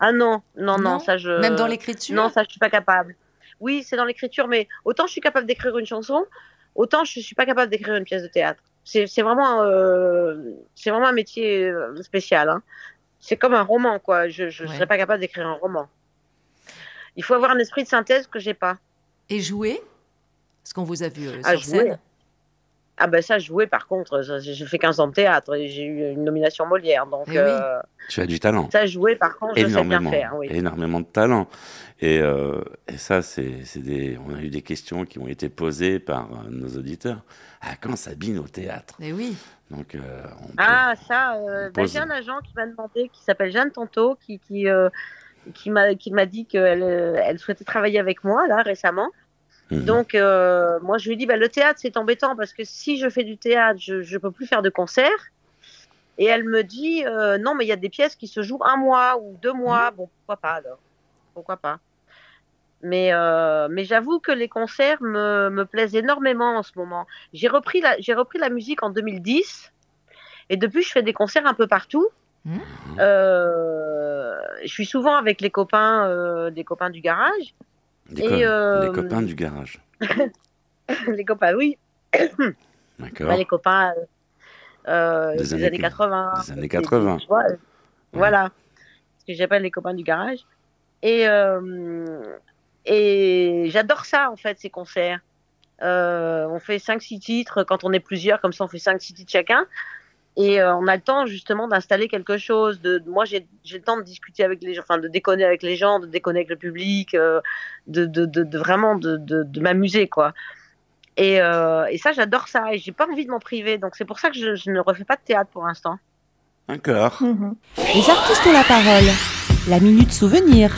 Ah non, non, non, Non ça je. Même dans l'écriture Non, ça je suis pas capable. Oui, c'est dans l'écriture, mais autant je suis capable d'écrire une chanson, autant je suis pas capable d'écrire une pièce de théâtre. C'est c'est vraiment, euh, c'est vraiment un métier euh, spécial. Hein. C'est comme un roman, quoi. Je, Ouais. serais pas capable d'écrire un roman. Il faut avoir un esprit de synthèse que j'ai pas. Et jouer? Parce qu'on vous a vu euh, Ah, sur jouer. scène. Ah ben ça, jouer par contre, j'ai fait 15 ans de théâtre et j'ai eu une nomination Molière, donc Eh oui. euh, Tu as du talent. ça jouer par contre, je sais bien énormément, faire. Oui. énormément de talent. Et, euh, et ça, c'est c'est des. On a eu des questions qui ont été posées par euh, nos auditeurs. Ah, quand Sabine au théâtre Et oui. Donc, euh, on peut- Ah, ça, euh, bah, pose- j'ai un agent qui m'a demandé, qui s'appelle Jeanne Tanto, qui, qui, euh, qui m'a qui m'a dit qu'elle elle souhaitait travailler avec moi, là, récemment. Mhm. Donc, euh, moi, je lui dit, bah, le théâtre, c'est embêtant parce que si je fais du théâtre, je ne peux plus faire de concerts. Et elle me dit, euh, non, mais il y a des pièces qui se jouent un mois ou deux mois. Bon, pourquoi pas alors? Pourquoi pas? Mais, euh, mais j'avoue que les concerts me, me plaisent énormément en ce moment. J'ai repris, la, j'ai repris la musique en 2010 et depuis je fais des concerts un peu partout. Mhm. Euh, je suis souvent avec les copains, euh, des copains du garage. Des et, co- euh, les copains du garage. les copains, oui, D'accord. Bah, les copains euh, Des des, années années, que- 80. des années 80. tu vois, euh, Voilà, ce que j'appelle les copains du garage. Et, euh, et j'adore ça, en fait, ces concerts. Euh, on fait 5-6 titres, quand on est plusieurs, comme ça on fait 5-6 titres chacun. Et euh, on a le temps justement d'installer quelque chose. De, de- moi, j'ai j'ai le temps de discuter avec les gens, enfin de déconner avec les gens, de déconner avec le public, euh, de, de, de, de vraiment de, de, de m'amuser quoi. Et, euh, et ça, j'adore ça. Et j'ai pas envie de m'en priver. Donc c'est pour ça que je, je ne refais pas de théâtre pour l'instant. D'accord. Mhm. Les artistes ont la parole. La minute souvenir.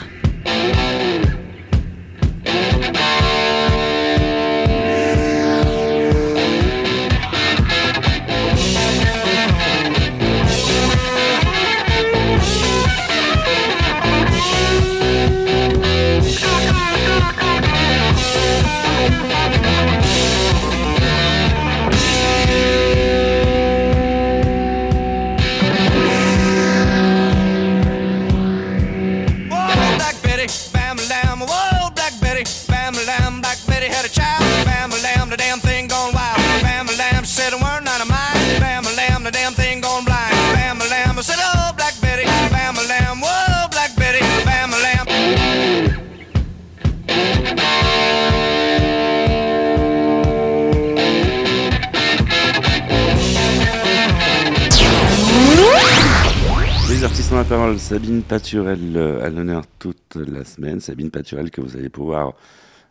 La parole. Sabine Paturel euh, à l'honneur toute la semaine. Sabine Paturel que vous allez pouvoir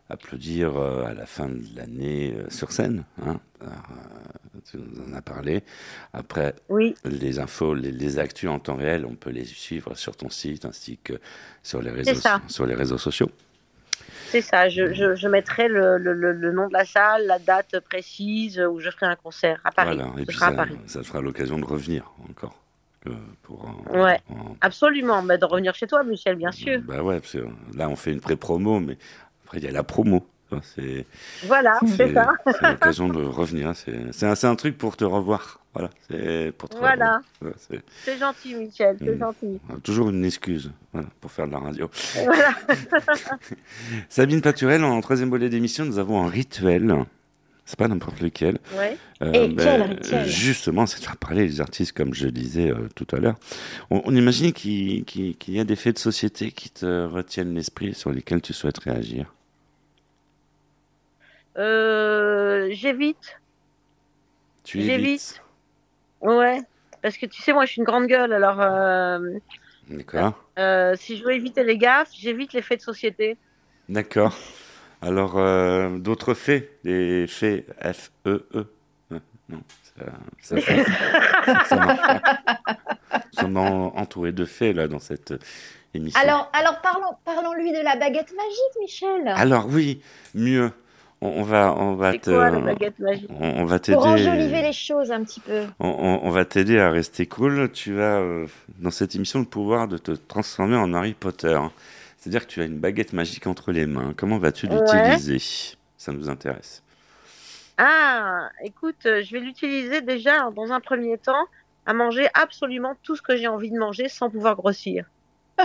applaudir euh, à la fin de l'année euh, sur scène. hein. Alors, tu nous en as parlé. Après, Oui, les infos, les, les actus en temps réel, on peut les suivre sur ton site ainsi que sur les réseaux, sur les réseaux sociaux. c'est ça. Je, je, je mettrai le, le, le, le nom de la salle, la date précise où je ferai un concert à Paris. Voilà. Et puis sera ça, à Paris. ça te fera l'occasion de revenir encore. Pour en- Ouais. en- Absolument. Mais de revenir chez toi, Michel, bien sûr. Bah ouais, parce que là on fait une pré-promo, mais après il y a la promo. C'est Voilà, c'est ça. c'est l'occasion de revenir. C'est c'est un, c'est un truc pour te revoir. Voilà, c'est pour te Voilà. c'est- C'est gentil, Michel. C'est Mm. gentil. toujours une excuse voilà, pour faire de la radio. Voilà. Sabine Paturel, en troisième volet d'émission, nous avons un rituel. C'est pas n'importe lequel. Ouais. Euh, Et ben, Justement, c'est de faire parler les artistes, comme je disais euh, tout à l'heure. On, on imagine qu'il y a des faits de société qui te retiennent l'esprit, sur lesquels tu souhaites réagir. Euh, j'évite. Tu J'évite. Ouais. Parce que tu sais, moi, je suis une grande gueule. Alors, euh, D'accord. si je veux éviter les gaffes, j'évite les faits de société. D'accord. Alors, euh, d'autres faits Les faits F-E-E Euh, Non, ça, ça, ça, ça marche pas. Nous sommes en- entourés de faits, là, dans cette émission. Alors, alors parlons, parlons-lui de la baguette magique, Michel. Alors, oui, mieux. On, on va, on va te- quoi la baguette magique? on, on va Pour enjoliver t'aider. les choses un petit peu. On, on- on va t'aider à rester cool. Tu as euh, dans cette émission le pouvoir de te transformer en Harry Potter. C'est-à-dire que tu as une baguette magique entre les mains. Comment vas-tu Ouais. l'utiliser? Ça nous intéresse. Ah, écoute, euh, je vais l'utiliser déjà dans un premier temps à manger absolument tout ce que j'ai envie de manger sans pouvoir grossir.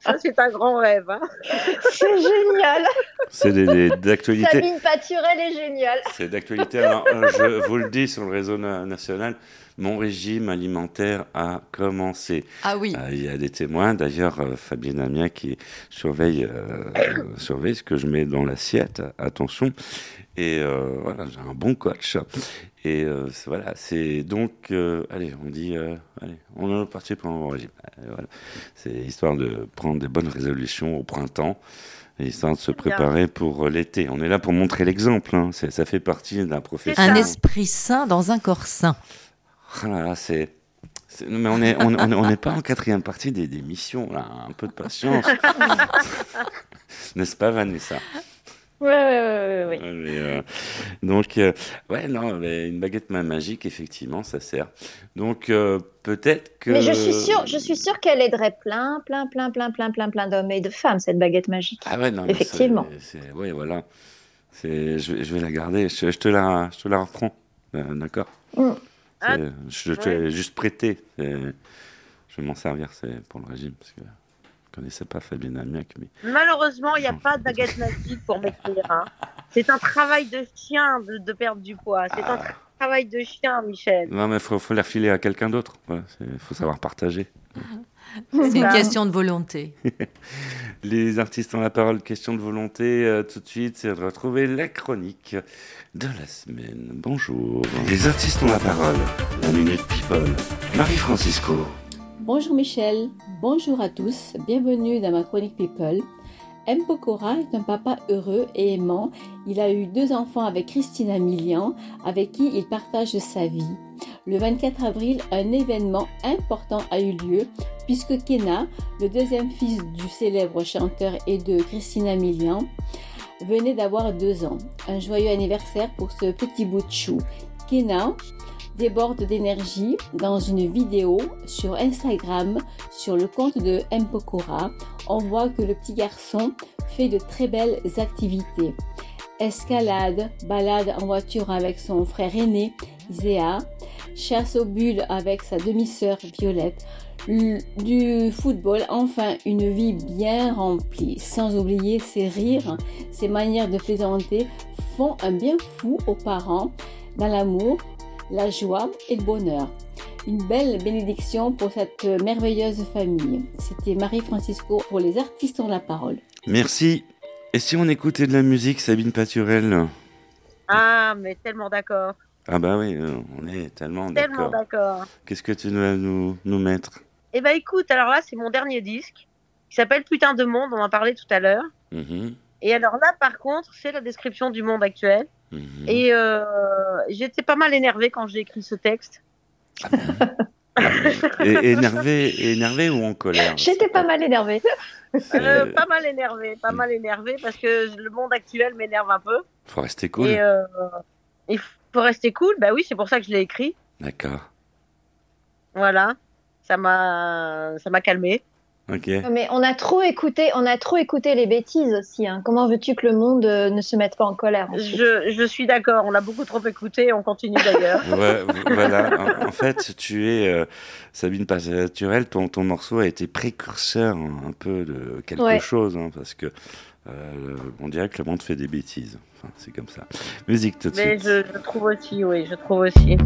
Ça, c'est un grand rêve. Hein. C'est génial. C'est d'actualité. Sabine Paturel est géniale. C'est d'actualité. Alors, euh, je vous le dis sur le réseau na- national, mon régime alimentaire a commencé. Ah oui. Euh, Il y a des témoins, d'ailleurs, euh, Fabienne Amia qui surveille, euh, surveille ce que je mets dans l'assiette, attention. Et euh, voilà, j'ai un bon coach. Et euh, voilà, c'est donc, euh, allez, on dit, euh, allez, on est parti pour un bon régime. Voilà. C'est histoire de prendre des bonnes résolutions au printemps, et histoire de se Bien. préparer pour l'été. On est là pour montrer l'exemple, hein. Ça fait partie d'un professionnel. ça. Un esprit sain dans un corps sain. Ah là là, c'est. Mais on n'est on, on, pas en quatrième partie des, des missions, là. Un peu de patience. N'est-ce pas, Vanessa? Ouais, ouais, ouais, ouais, mais, euh, Donc, euh, ouais, non, mais une baguette ma- magique, effectivement, ça sert. Donc, euh, peut-être que. Mais je suis sûre, je suis sûre qu'elle aiderait plein, plein, plein, plein, plein, plein, plein d'hommes et de femmes cette baguette magique. Ah ouais, non, Effectivement. Ouais, voilà. C'est, je, vais- je vais la garder. Je, je te la, je te la reprends. D'accord? Mm. Ah, je te l'ai juste prêté. Je vais m'en servir. C'est pour le régime parce que je connaissais pas Fabienne Amiac, mais. Malheureusement, il n'y a pas de baguette magique pour m'écrire. Hein. C'est un travail de chien de, de perdre du poids. C'est un Ah. travail de chien, Michel. Non, mais faut, faut la refiler à quelqu'un d'autre. Il faut savoir partager. C'est une question de volonté. Les artistes ont la parole, question de volonté. euh, tout de suite, c'est de retrouver la chronique de la semaine. Bonjour. Les artistes ont la parole. La Minute People. Marie-Francisco. Bonjour Michel, bonjour à tous, bienvenue dans ma chronique People. M. Pokora est un papa heureux et aimant. Il a eu deux enfants avec Christina Milian, avec qui il partage sa vie. Le 24 avril, un événement important a eu lieu puisque Kena, le deuxième fils du célèbre chanteur et de Christina Milian, venait d'avoir deux ans. Un joyeux anniversaire pour ce petit bout de chou. Kena déborde d'énergie dans une vidéo sur Instagram sur le compte de M. Pokora. On voit que le petit garçon fait de très belles activités. Escalade, balade en voiture avec son frère aîné, Zéa, chasse aux bulles avec sa demi-sœur Violette, du football, enfin une vie bien remplie, sans oublier ses rires, ses manières de plaisanter font un bien fou aux parents dans l'amour, la joie et le bonheur. Une belle bénédiction pour cette merveilleuse famille. C'était Marie-Francisco pour les artistes ont la parole. Merci. Et si on écoutait de la musique, Sabine Paturel Ah, mais tellement d'accord. Ah bah oui, euh, on est tellement Tellement d'accord. d'accord. Qu'est-ce que tu vas nous, nous mettre? Eh ben écoute, alors là, c'est mon dernier disque. qui s'appelle Putain de monde, on en parlait tout à l'heure. Mhm, Et alors là, par contre, c'est la description du monde actuel. Mhm. Et euh, j'étais pas mal énervée quand j'ai écrit ce texte. Et- énervé, énervé ou en colère J'étais pas mal énervée. Euh, Euh, pas mal énervée, pas mal énervée parce que le monde actuel m'énerve un peu. Faut rester cool. Et euh, il faut rester cool. Bah oui, c'est pour ça que je l'ai écrit. D'accord. Voilà, ça m'a, ça m'a calmé. Mais on a trop écouté, on a trop écouté les bêtises aussi. hein. Comment veux-tu que le monde euh, ne se mette pas en colère Je, je suis d'accord. On l'a beaucoup trop écouté. On continue d'ailleurs. Ouais, voilà. En, en fait, tu es euh, Sabine Paturel. Ton, ton morceau a été précurseur hein, un peu de quelque Ouais. chose, hein, parce que euh, on dirait que le monde fait des bêtises. Enfin, c'est comme ça. Musique tout de Mais suite. je, je trouve aussi, oui, je trouve aussi.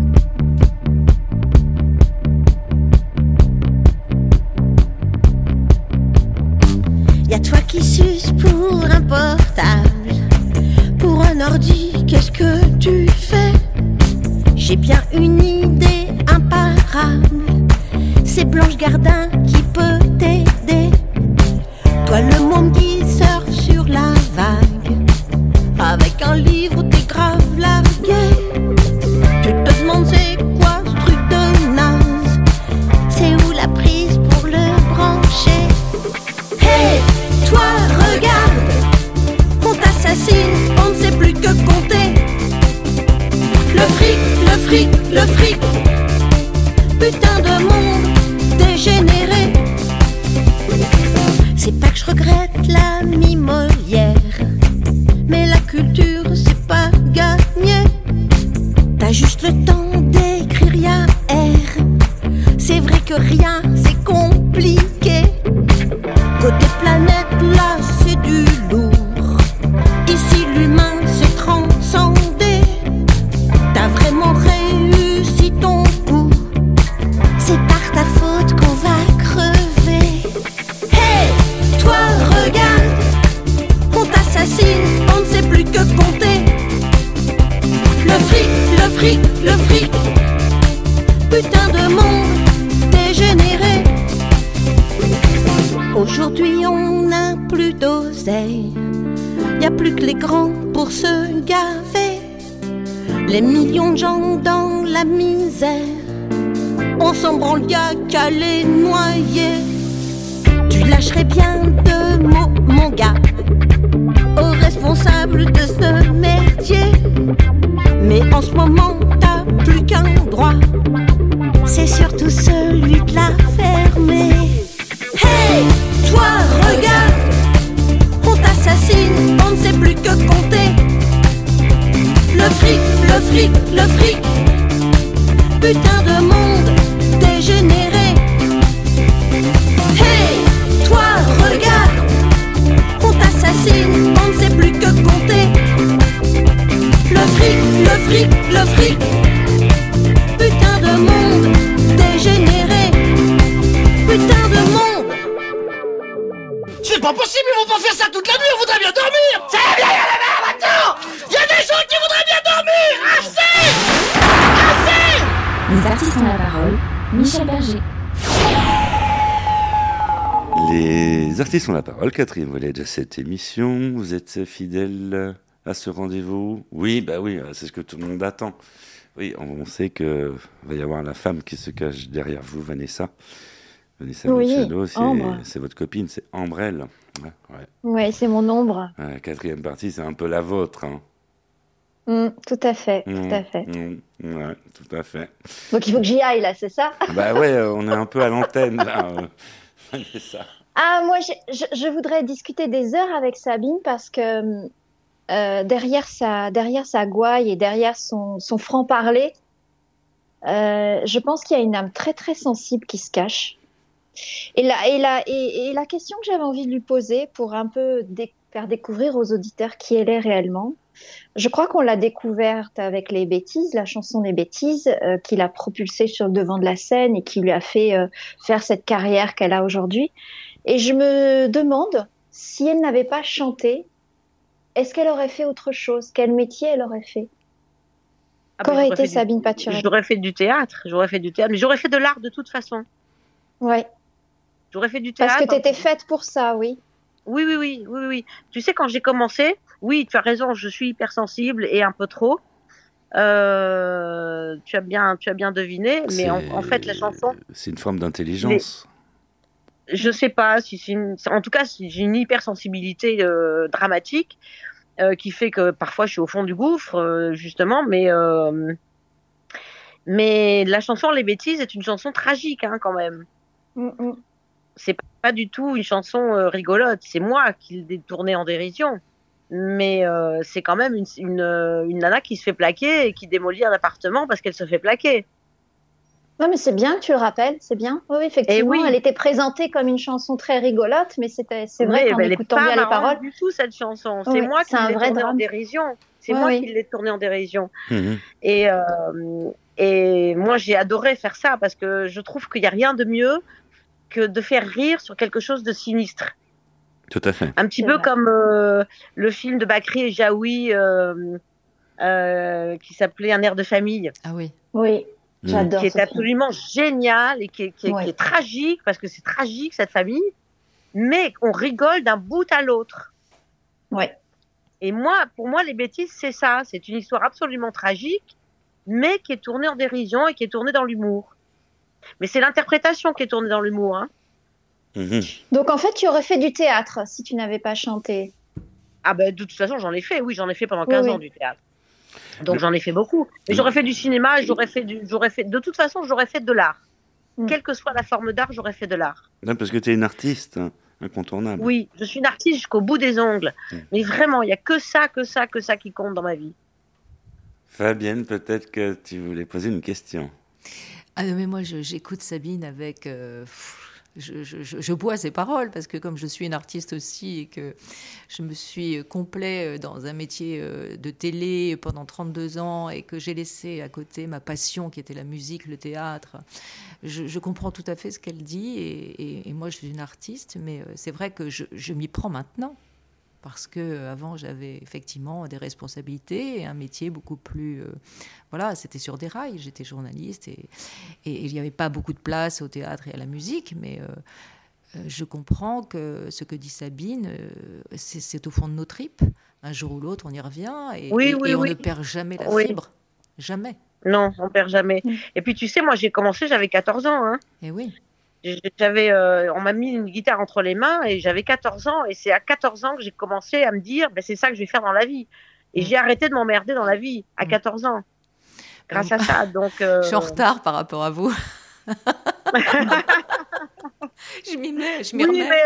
Pour un ordi, qu'est-ce que tu fais? J'ai bien une idée imparable, c'est Blanche Gardin qui peut t'aider. Toi le monde qui surfe sur la vague, avec un livre t'es grave largué. Le fric, putain de monde dégénéré. C'est pas que je regrette la Molière, mais la culture c'est pas gagné. T'as juste le temps d'écrire ya R. C'est vrai que rien c'est compliqué. Qu'à les noyer. Tu lâcherais bien deux mots, mon gars, aux responsables de ce merdier. Mais en ce moment, artistes ont la parole, quatrième volet de cette émission. Vous êtes fidèles à ce rendez-vous? Oui, bah oui, c'est ce que tout le monde attend. Oui, on sait que va y avoir la femme qui se cache derrière vous, Vanessa. Vanessa Oui, Machado, c'est votre copine, c'est Ambrelle. Ouais, ouais. Ouais, c'est mon ombre. La quatrième partie, c'est un peu la vôtre. Hein. Mm, tout à fait, tout à fait. mm, ouais, tout à fait. Donc il faut que j'y aille là, c'est ça? Bah ouais, euh, on est un peu à l'antenne là. euh, Vanessa. Ah, moi, je, voudrais discuter des heures avec Sabine parce que euh, derrière sa derrière sa gouaille et derrière son, son franc-parler, euh, je pense qu'il y a une âme très très sensible qui se cache. Et la, et la, et, la question que j'avais envie de lui poser pour un peu faire découvrir aux auditeurs qui elle est réellement, je crois qu'on l'a découverte avec les bêtises, la chanson des bêtises, euh, qui l'a propulsée sur le devant de la scène et qui lui a fait faire cette carrière qu'elle a aujourd'hui. Et je me demande si elle n'avait pas chanté, est-ce qu'elle aurait fait autre chose? Quel métier elle aurait fait? Ah, bah, Qu'aurait j'aurais été Sabine Paturel J'aurais fait du théâtre, j'aurais fait du théâtre, mais j'aurais fait de l'art de toute façon. Ouais, J'aurais fait du théâtre. parce que tu étais faite pour ça, oui. Oui, oui, oui, oui, oui. Tu sais, quand j'ai commencé, oui, tu as raison, je suis hypersensible et un peu trop. Euh, tu as bien, tu as bien deviné, mais en fait, la chanson, C'est une forme d'intelligence. Je sais pas si c'est une, en tout cas, si j'ai une hypersensibilité euh, dramatique euh, qui fait que parfois je suis au fond du gouffre, euh, justement, mais mais la chanson Les bêtises est une chanson tragique, hein, quand même. Mm, mm. c'est pas du tout une chanson rigolote. C'est moi qui l'ai tournée en dérision. Mais c'est quand même une, une, une nana qui se fait plaquer et qui démolit un appartement parce qu'elle se fait plaquer. Non, mais c'est bien que tu le rappelles, c'est bien. Oui, oui, effectivement, oui. elle était présentée comme une chanson très rigolote, mais c'était, c'est vrai Mais, qu'en ben, elle est écoutant pas bien les paroles, du tout cette chanson. C'est moi qui l'ai tournée en dérision. C'est moi oui. qui l'ai tournée en dérision. Et, euh, et moi, j'ai adoré faire ça parce que je trouve qu'il n'y a rien de mieux que de faire rire sur quelque chose de sinistre. Tout à fait. Un petit peu vrai. comme euh, le film de Bakri et Jaoui euh, euh, qui s'appelait Un air de famille, Ah oui. oui. J'adore qui est film. absolument génial et qui est, qui est- Ouais. qui est tragique parce que c'est tragique cette famille, mais on rigole d'un bout à l'autre. Ouais. Et moi, pour moi, les bêtises, c'est ça. C'est une histoire absolument tragique, mais qui est tournée en dérision et qui est tournée dans l'humour. Mais c'est l'interprétation qui est tournée dans l'humour. Hein. Mhm. Donc en fait, tu aurais fait du théâtre si tu n'avais pas chanté. Ah ben de toute façon, j'en ai fait. Oui, j'en ai fait pendant Oui, 15 oui. ans du théâtre. Donc j'en ai fait beaucoup. Mais j'aurais fait du cinéma, j'aurais fait du, j'aurais fait. De toute façon, j'aurais fait de l'art. Mm. Quelle que soit la forme d'art, j'aurais fait de l'art. Non, parce que tu es une artiste hein, incontournable. Oui, je suis une artiste jusqu'au bout des ongles. Mm. Mais vraiment, il y a que ça, que ça, que ça qui compte dans ma vie. Fabienne, peut-être que tu voulais poser une question. Ah non, mais moi, j'écoute Sabine avec. euh, pff, je, bois ses paroles parce que, comme je suis une artiste aussi et que je me suis complet dans un métier euh, de télé pendant 32 ans et que j'ai laissé à côté ma passion qui était la musique, le théâtre, je, comprends tout à fait ce qu'elle dit. Et, moi, je suis une artiste, mais euh, c'est vrai que je m'y prends maintenant. Parce que euh, avant j'avais effectivement des responsabilités et un métier beaucoup plus euh, voilà c'était sur des rails j'étais journaliste et, et il n'y avait pas beaucoup de place au théâtre et à la musique, mais euh, je comprends que ce que dit Sabine, euh, c'est au fond de nos tripes. Un jour ou l'autre, on y revient et, Oui, et- oui, et on oui. ne perd jamais la fibre. Jamais. Non, on perd jamais. Mm. Et puis tu sais, moi j'ai commencé, j'avais 14 ans. Hein. Et oui. J'avais, euh, on m'a mis une guitare entre les mains et j'avais 14 ans. Et c'est à 14 ans que j'ai commencé à me dire, ben, c'est ça que je vais faire dans la vie. Et Mm. j'ai arrêté de m'emmerder dans la vie à Mm. 14 ans. Grâce Mm. à ça. Donc, euh, Je suis en retard par rapport à vous. je m'y mets, je m'y Oui, remets. mais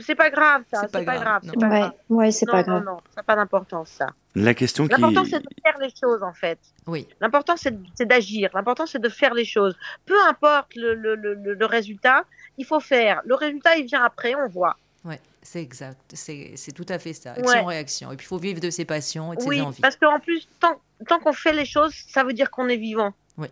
c'est pas grave, ça. C'est pas pas, grave, grave. non. C'est pas Ouais, grave. ouais, c'est non, pas non, grave. non, ça n'a pas d'importance, ça. La question qui... L'important, c'est de faire les choses, en fait. Oui. L'important, c'est c'est d'agir. L'important, c'est de faire les choses. Peu importe le, le, le, le- résultat, il faut faire. Le résultat, il vient après, on voit. Ouais, c'est exact. C'est c'est tout à fait ça. Ouais. Action-réaction. Et puis il faut vivre de ses passions et de Oui, ses envies. parce qu'en plus, tant, tant qu'on fait les choses, ça veut dire qu'on est vivant. Oui.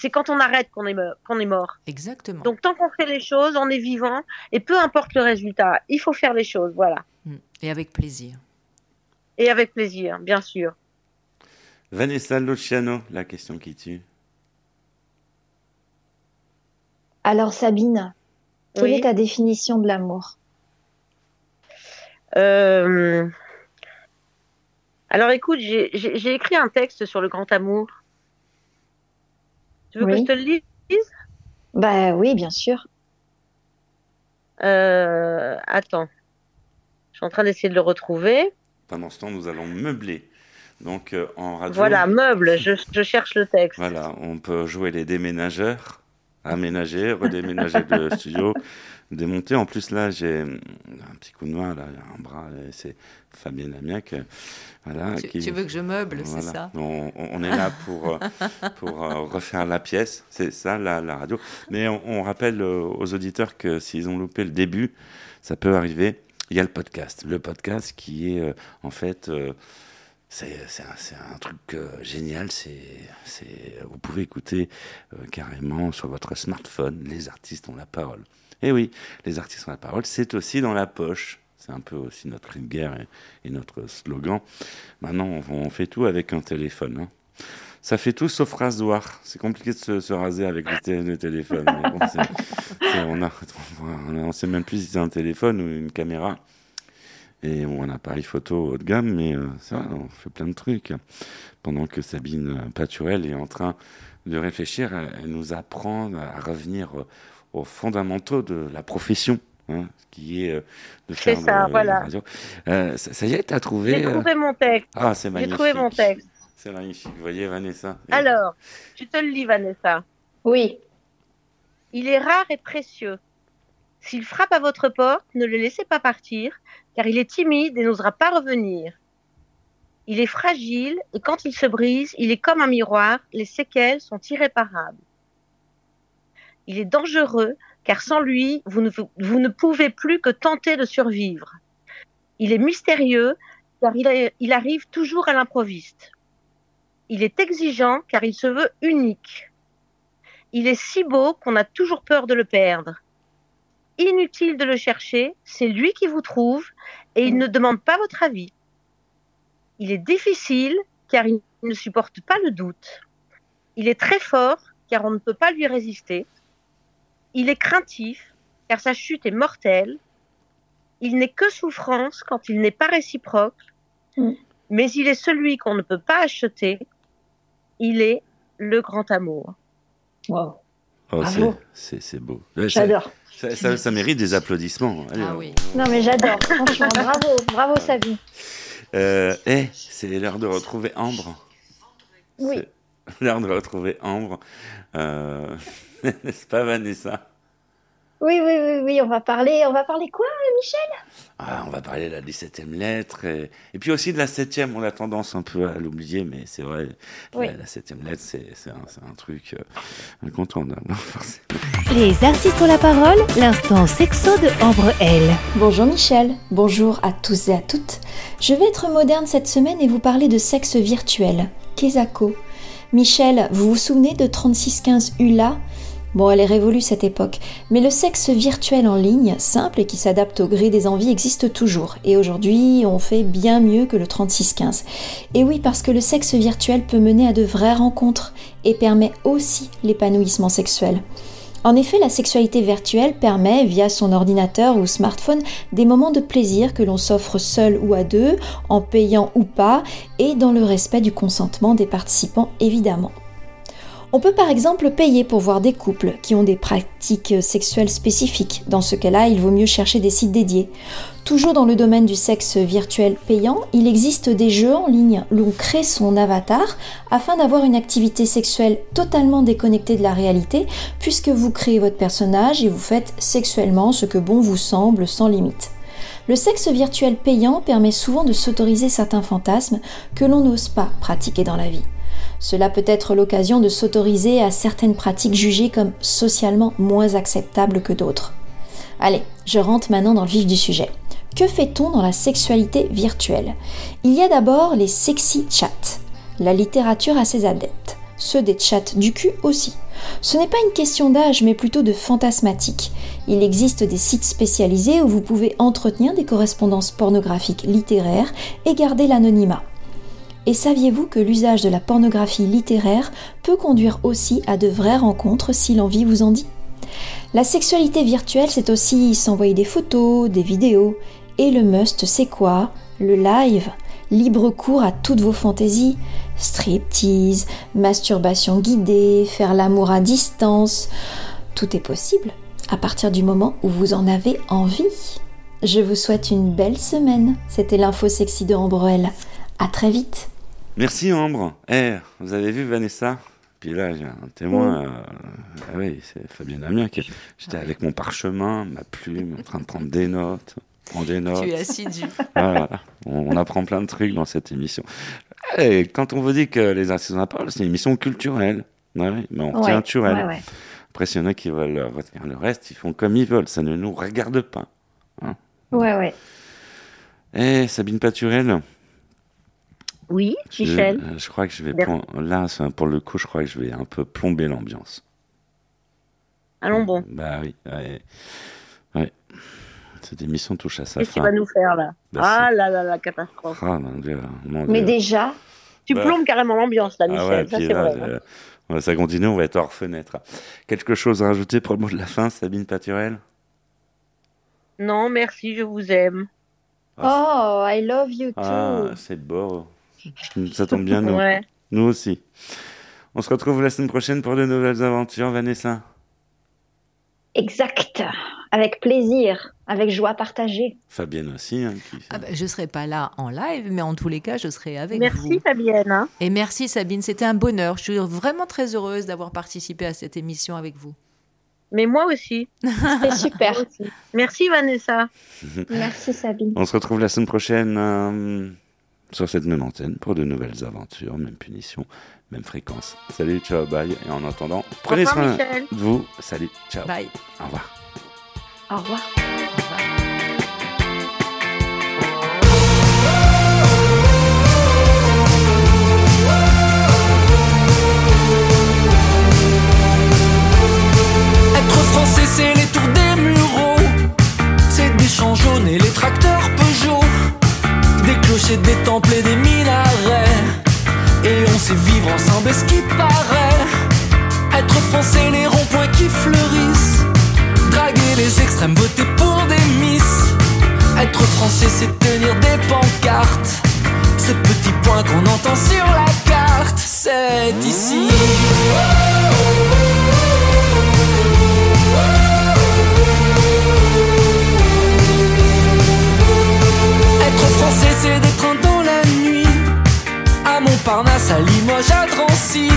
C'est quand on arrête qu'on est, qu'on est mort. Exactement. Donc tant qu'on fait les choses, on est vivant et peu importe le résultat, il faut faire les choses, voilà. Mm. Et avec plaisir. Et avec plaisir, bien sûr. Vanessa Luciano, la question qui tue. Alors Sabine, quelle Oui. est ta définition de l'amour? Euh, Alors écoute, j'ai écrit un texte sur le grand amour. Tu veux Oui. que je te le lise Bah oui, bien sûr. Euh, Attends. Je suis en train d'essayer de le retrouver. Pendant ce temps, nous allons meubler. Donc, euh, en radio. Voilà, meuble, je, je cherche le texte. Voilà, on peut jouer les déménageurs, aménager, redéménager le studio, démonter. En plus, là, j'ai un petit coup de main, là, un bras, c'est Fabienne Amiac. euh, Voilà, Tu, qui- tu veux que je meuble, c'est ça? On, est là pour, euh, pour euh, refaire la pièce, c'est ça la, la radio. Mais on, on rappelle aux auditeurs que s'ils ont loupé le début, ça peut arriver. Il y a le podcast. Le podcast qui est euh, en fait. euh, c'est un, truc euh, génial. Vous pouvez écouter euh, carrément sur votre smartphone. Les artistes ont la parole. Et oui, les artistes ont la parole. C'est aussi dans la poche. C'est un peu aussi notre cri de guerre et, notre slogan. Maintenant, on, fait tout avec un téléphone. hein. Ça fait tout sauf rasoir. C'est compliqué de se, se raser avec le, té- le téléphone. on ne sait même plus si c'est un téléphone ou une caméra. Et ou un appareil photo haut de gamme, mais euh, ça, on fait plein de trucs. Pendant que Sabine euh, Paturel est en train de réfléchir, elle, elle nous apprend à revenir euh, aux fondamentaux de la profession, hein, qui est euh, de C'est faire ça, de- voilà. radio. Euh, ça, ça y est, t'as trouvé J'ai euh, trouvé mon texte. Ah, c'est J'ai magnifique. trouvé mon texte. C'est magnifique. Vous voyez, Vanessa Alors, tu te le lis, Vanessa. Oui. Il est rare et précieux. S'il frappe à votre porte, ne le laissez pas partir, car il est timide et n'osera pas revenir. Il est fragile et quand il se brise, il est comme un miroir, les séquelles sont irréparables. Il est dangereux, car sans lui, vous ne, pouvez plus que tenter de survivre. Il est mystérieux, car il arrive toujours à l'improviste. Il est exigeant, car il se veut unique. Il est si beau qu'on a toujours peur de le perdre. Inutile de le chercher, c'est lui qui vous trouve et il ne demande pas votre avis. Il est difficile car il ne supporte pas le doute. Il est très fort car on ne peut pas lui résister. Il est craintif car sa chute est mortelle. Il n'est que souffrance quand il n'est pas réciproque. Mm. Mais il est celui qu'on ne peut pas acheter. Il est le grand amour. Wow. Oh, c'est- Bravo. c'est c'est beau. Ouais, J'adore. Ça, ça- ça mérite des applaudissements. Allez, Ah on- oui. Non mais j'adore. Franchement, bravo, bravo Sabine. Euh, eh, c'est l'heure de retrouver Ambre. Oui. C'est l'heure de retrouver Ambre. Euh, N'est-ce pas, Vanessa? Oui, oui, oui, oui. On va parler. On va parler quoi, Michel? Ah, On va parler de la 17e lettre. Et, et puis aussi de la 7e. On a tendance un peu à l'oublier, mais c'est vrai. Oui. La, la 7e lettre, c'est c'est un, c'est un truc euh, incontournable. forcément. Les artistes ont la parole, l'instant sexo de Ambre L. Bonjour Michel, bonjour à tous et à toutes. Je vais être moderne cette semaine et vous parler de sexe virtuel, Kesako. Michel, vous vous souvenez de 3615 ULA Bon, elle est révolue cette époque, mais le sexe virtuel en ligne, simple et qui s'adapte au gré des envies, existe toujours. Et aujourd'hui, on fait bien mieux que le 3615. Et oui, parce que le sexe virtuel peut mener à de vraies rencontres et permet aussi l'épanouissement sexuel. En effet, la sexualité virtuelle permet, via son ordinateur ou smartphone, des moments de plaisir que l'on s'offre seul ou à deux, en payant ou pas, et dans le respect du consentement des participants évidemment. On peut par exemple payer pour voir des couples qui ont des pratiques sexuelles spécifiques. Dans ce cas-là, il vaut mieux chercher des sites dédiés. Toujours dans le domaine du sexe virtuel payant, il existe des jeux en ligne où l'on crée son avatar afin d'avoir une activité sexuelle totalement déconnectée de la réalité, puisque vous créez votre personnage et vous faites sexuellement ce que bon vous semble sans limite. Le sexe virtuel payant permet souvent de s'autoriser certains fantasmes que l'on n'ose pas pratiquer dans la vie. Cela peut être l'occasion de s'autoriser à certaines pratiques jugées comme socialement moins acceptables que d'autres. Allez, je rentre maintenant dans le vif du sujet. Que fait-on dans la sexualité virtuelle? Il y a d'abord les sexy chats. La littérature a ses adeptes. Ceux des chats du cul aussi. Ce n'est pas une question d'âge, mais plutôt de fantasmatique. Il existe des sites spécialisés où vous pouvez entretenir des correspondances pornographiques littéraires et garder l'anonymat. Et saviez-vous que l'usage de la pornographie littéraire peut conduire aussi à de vraies rencontres si l'envie vous en dit? La sexualité virtuelle, c'est aussi s'envoyer des photos, des vidéos. Et le must, c'est quoi? Le live Libre cours à toutes vos fantaisies. Striptease, masturbation guidée, faire l'amour à distance. Tout est possible à partir du moment où vous en avez envie. Je vous souhaite une belle semaine. C'était l'info sexy de Ambrel. À très vite. Merci Ambre. Eh, vous avez vu Vanessa? Puis là, j'ai un témoin. euh, ah oui, c'est Fabien Damien qui. J'étais avec mon parchemin, ma plume, en train de prendre des notes. Des notes. Tu es assidu. Voilà. On, on apprend plein de trucs dans cette émission. Et quand on vous dit que les artistes de la parole, c'est une émission culturelle. Ouais, oui, mais on retient Ouais, ouais. Après, s'il y en a qui veulent euh, retenir le reste, ils font comme ils veulent. Ça ne nous regarde pas. Ouais, ouais. Eh, Sabine Paturel, Oui, Michel. euh, je crois que je vais. Là, pour le coup, je crois que je vais un peu plomber l'ambiance. Allons bon. Bah oui. Ouais. Ouais. Cette émission touche à sa Qu'est-ce qu'il fin. va nous faire là Bah, Ah là là, la catastrophe. Ah, mon Dieu, mon Mais déjà, Tu Bah. plombes carrément l'ambiance là, Ah Michel. ouais, ça c'est là, vrai. hein. ouais, ça continue, on va être hors fenêtre. Quelque chose à rajouter pour le mot de la fin, Sabine Paturel? Non, merci, je vous aime. oh, I love you too. Ah, c'est beau. Ça tombe bien, nous. Ouais. Nous aussi. On se retrouve la semaine prochaine pour de nouvelles aventures, Vanessa. Exact. Avec plaisir, avec joie partagée. Fabienne aussi. hein, qui- Ah bah, je ne serai pas là en live, mais en tous les cas, je serai avec Merci vous. Fabienne. hein. Et merci Sabine, c'était un bonheur. Je suis vraiment très heureuse d'avoir participé à cette émission avec vous. Mais moi aussi. C'était super. Aussi. Merci Vanessa. Merci Sabine. On se retrouve la semaine prochaine euh, sur cette même antenne pour de nouvelles aventures, même punition, même fréquence. Salut, ciao, bye. Et en attendant, prenez revoir, soin Michel. de vous. Salut, ciao. Bye. Au revoir. Au revoir. Au revoir. Être français, c'est Des temples et des minarets. Et on sait vivre ensemble, est-ce qui paraît. Être français, les ronds-points qui fleurissent. Draguer les extrêmes, voter pour des miss. Être français, c'est tenir des pancartes. Ces petits points qu'on entend sur la carte, c'est ici. Montparnasse, à Limoges, à Drancy.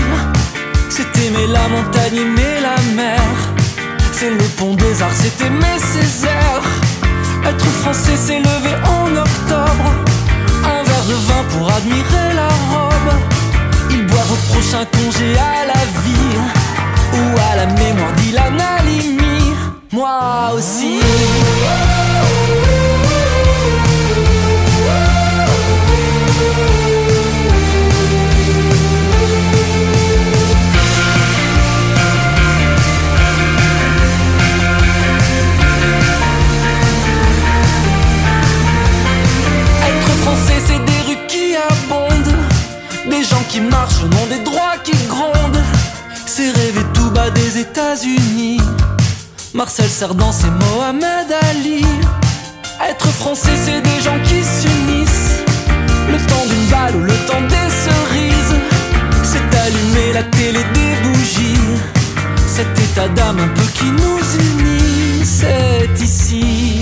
C'est aimer la montagne, aimer la mer. C'est le pont des arts, c'est aimer Césaire. Être français, c'est lever en octobre. Un verre de vin pour admirer la robe. Ils boivent au prochain congé à la vie. Ou à la mémoire d'Ilan Halimi. Moi aussi. Français, c'est des rues qui abondent, des gens qui marchent nom des droits qui grondent. C'est rêver tout bas des États-Unis. Marcel Cerdan, c'est Mohamed Ali. Être français, c'est des gens qui s'unissent. Le temps d'une balle ou le temps des cerises. C'est allumer la télé des bougies. Cet état d'âme un peu qui nous unit, c'est ici.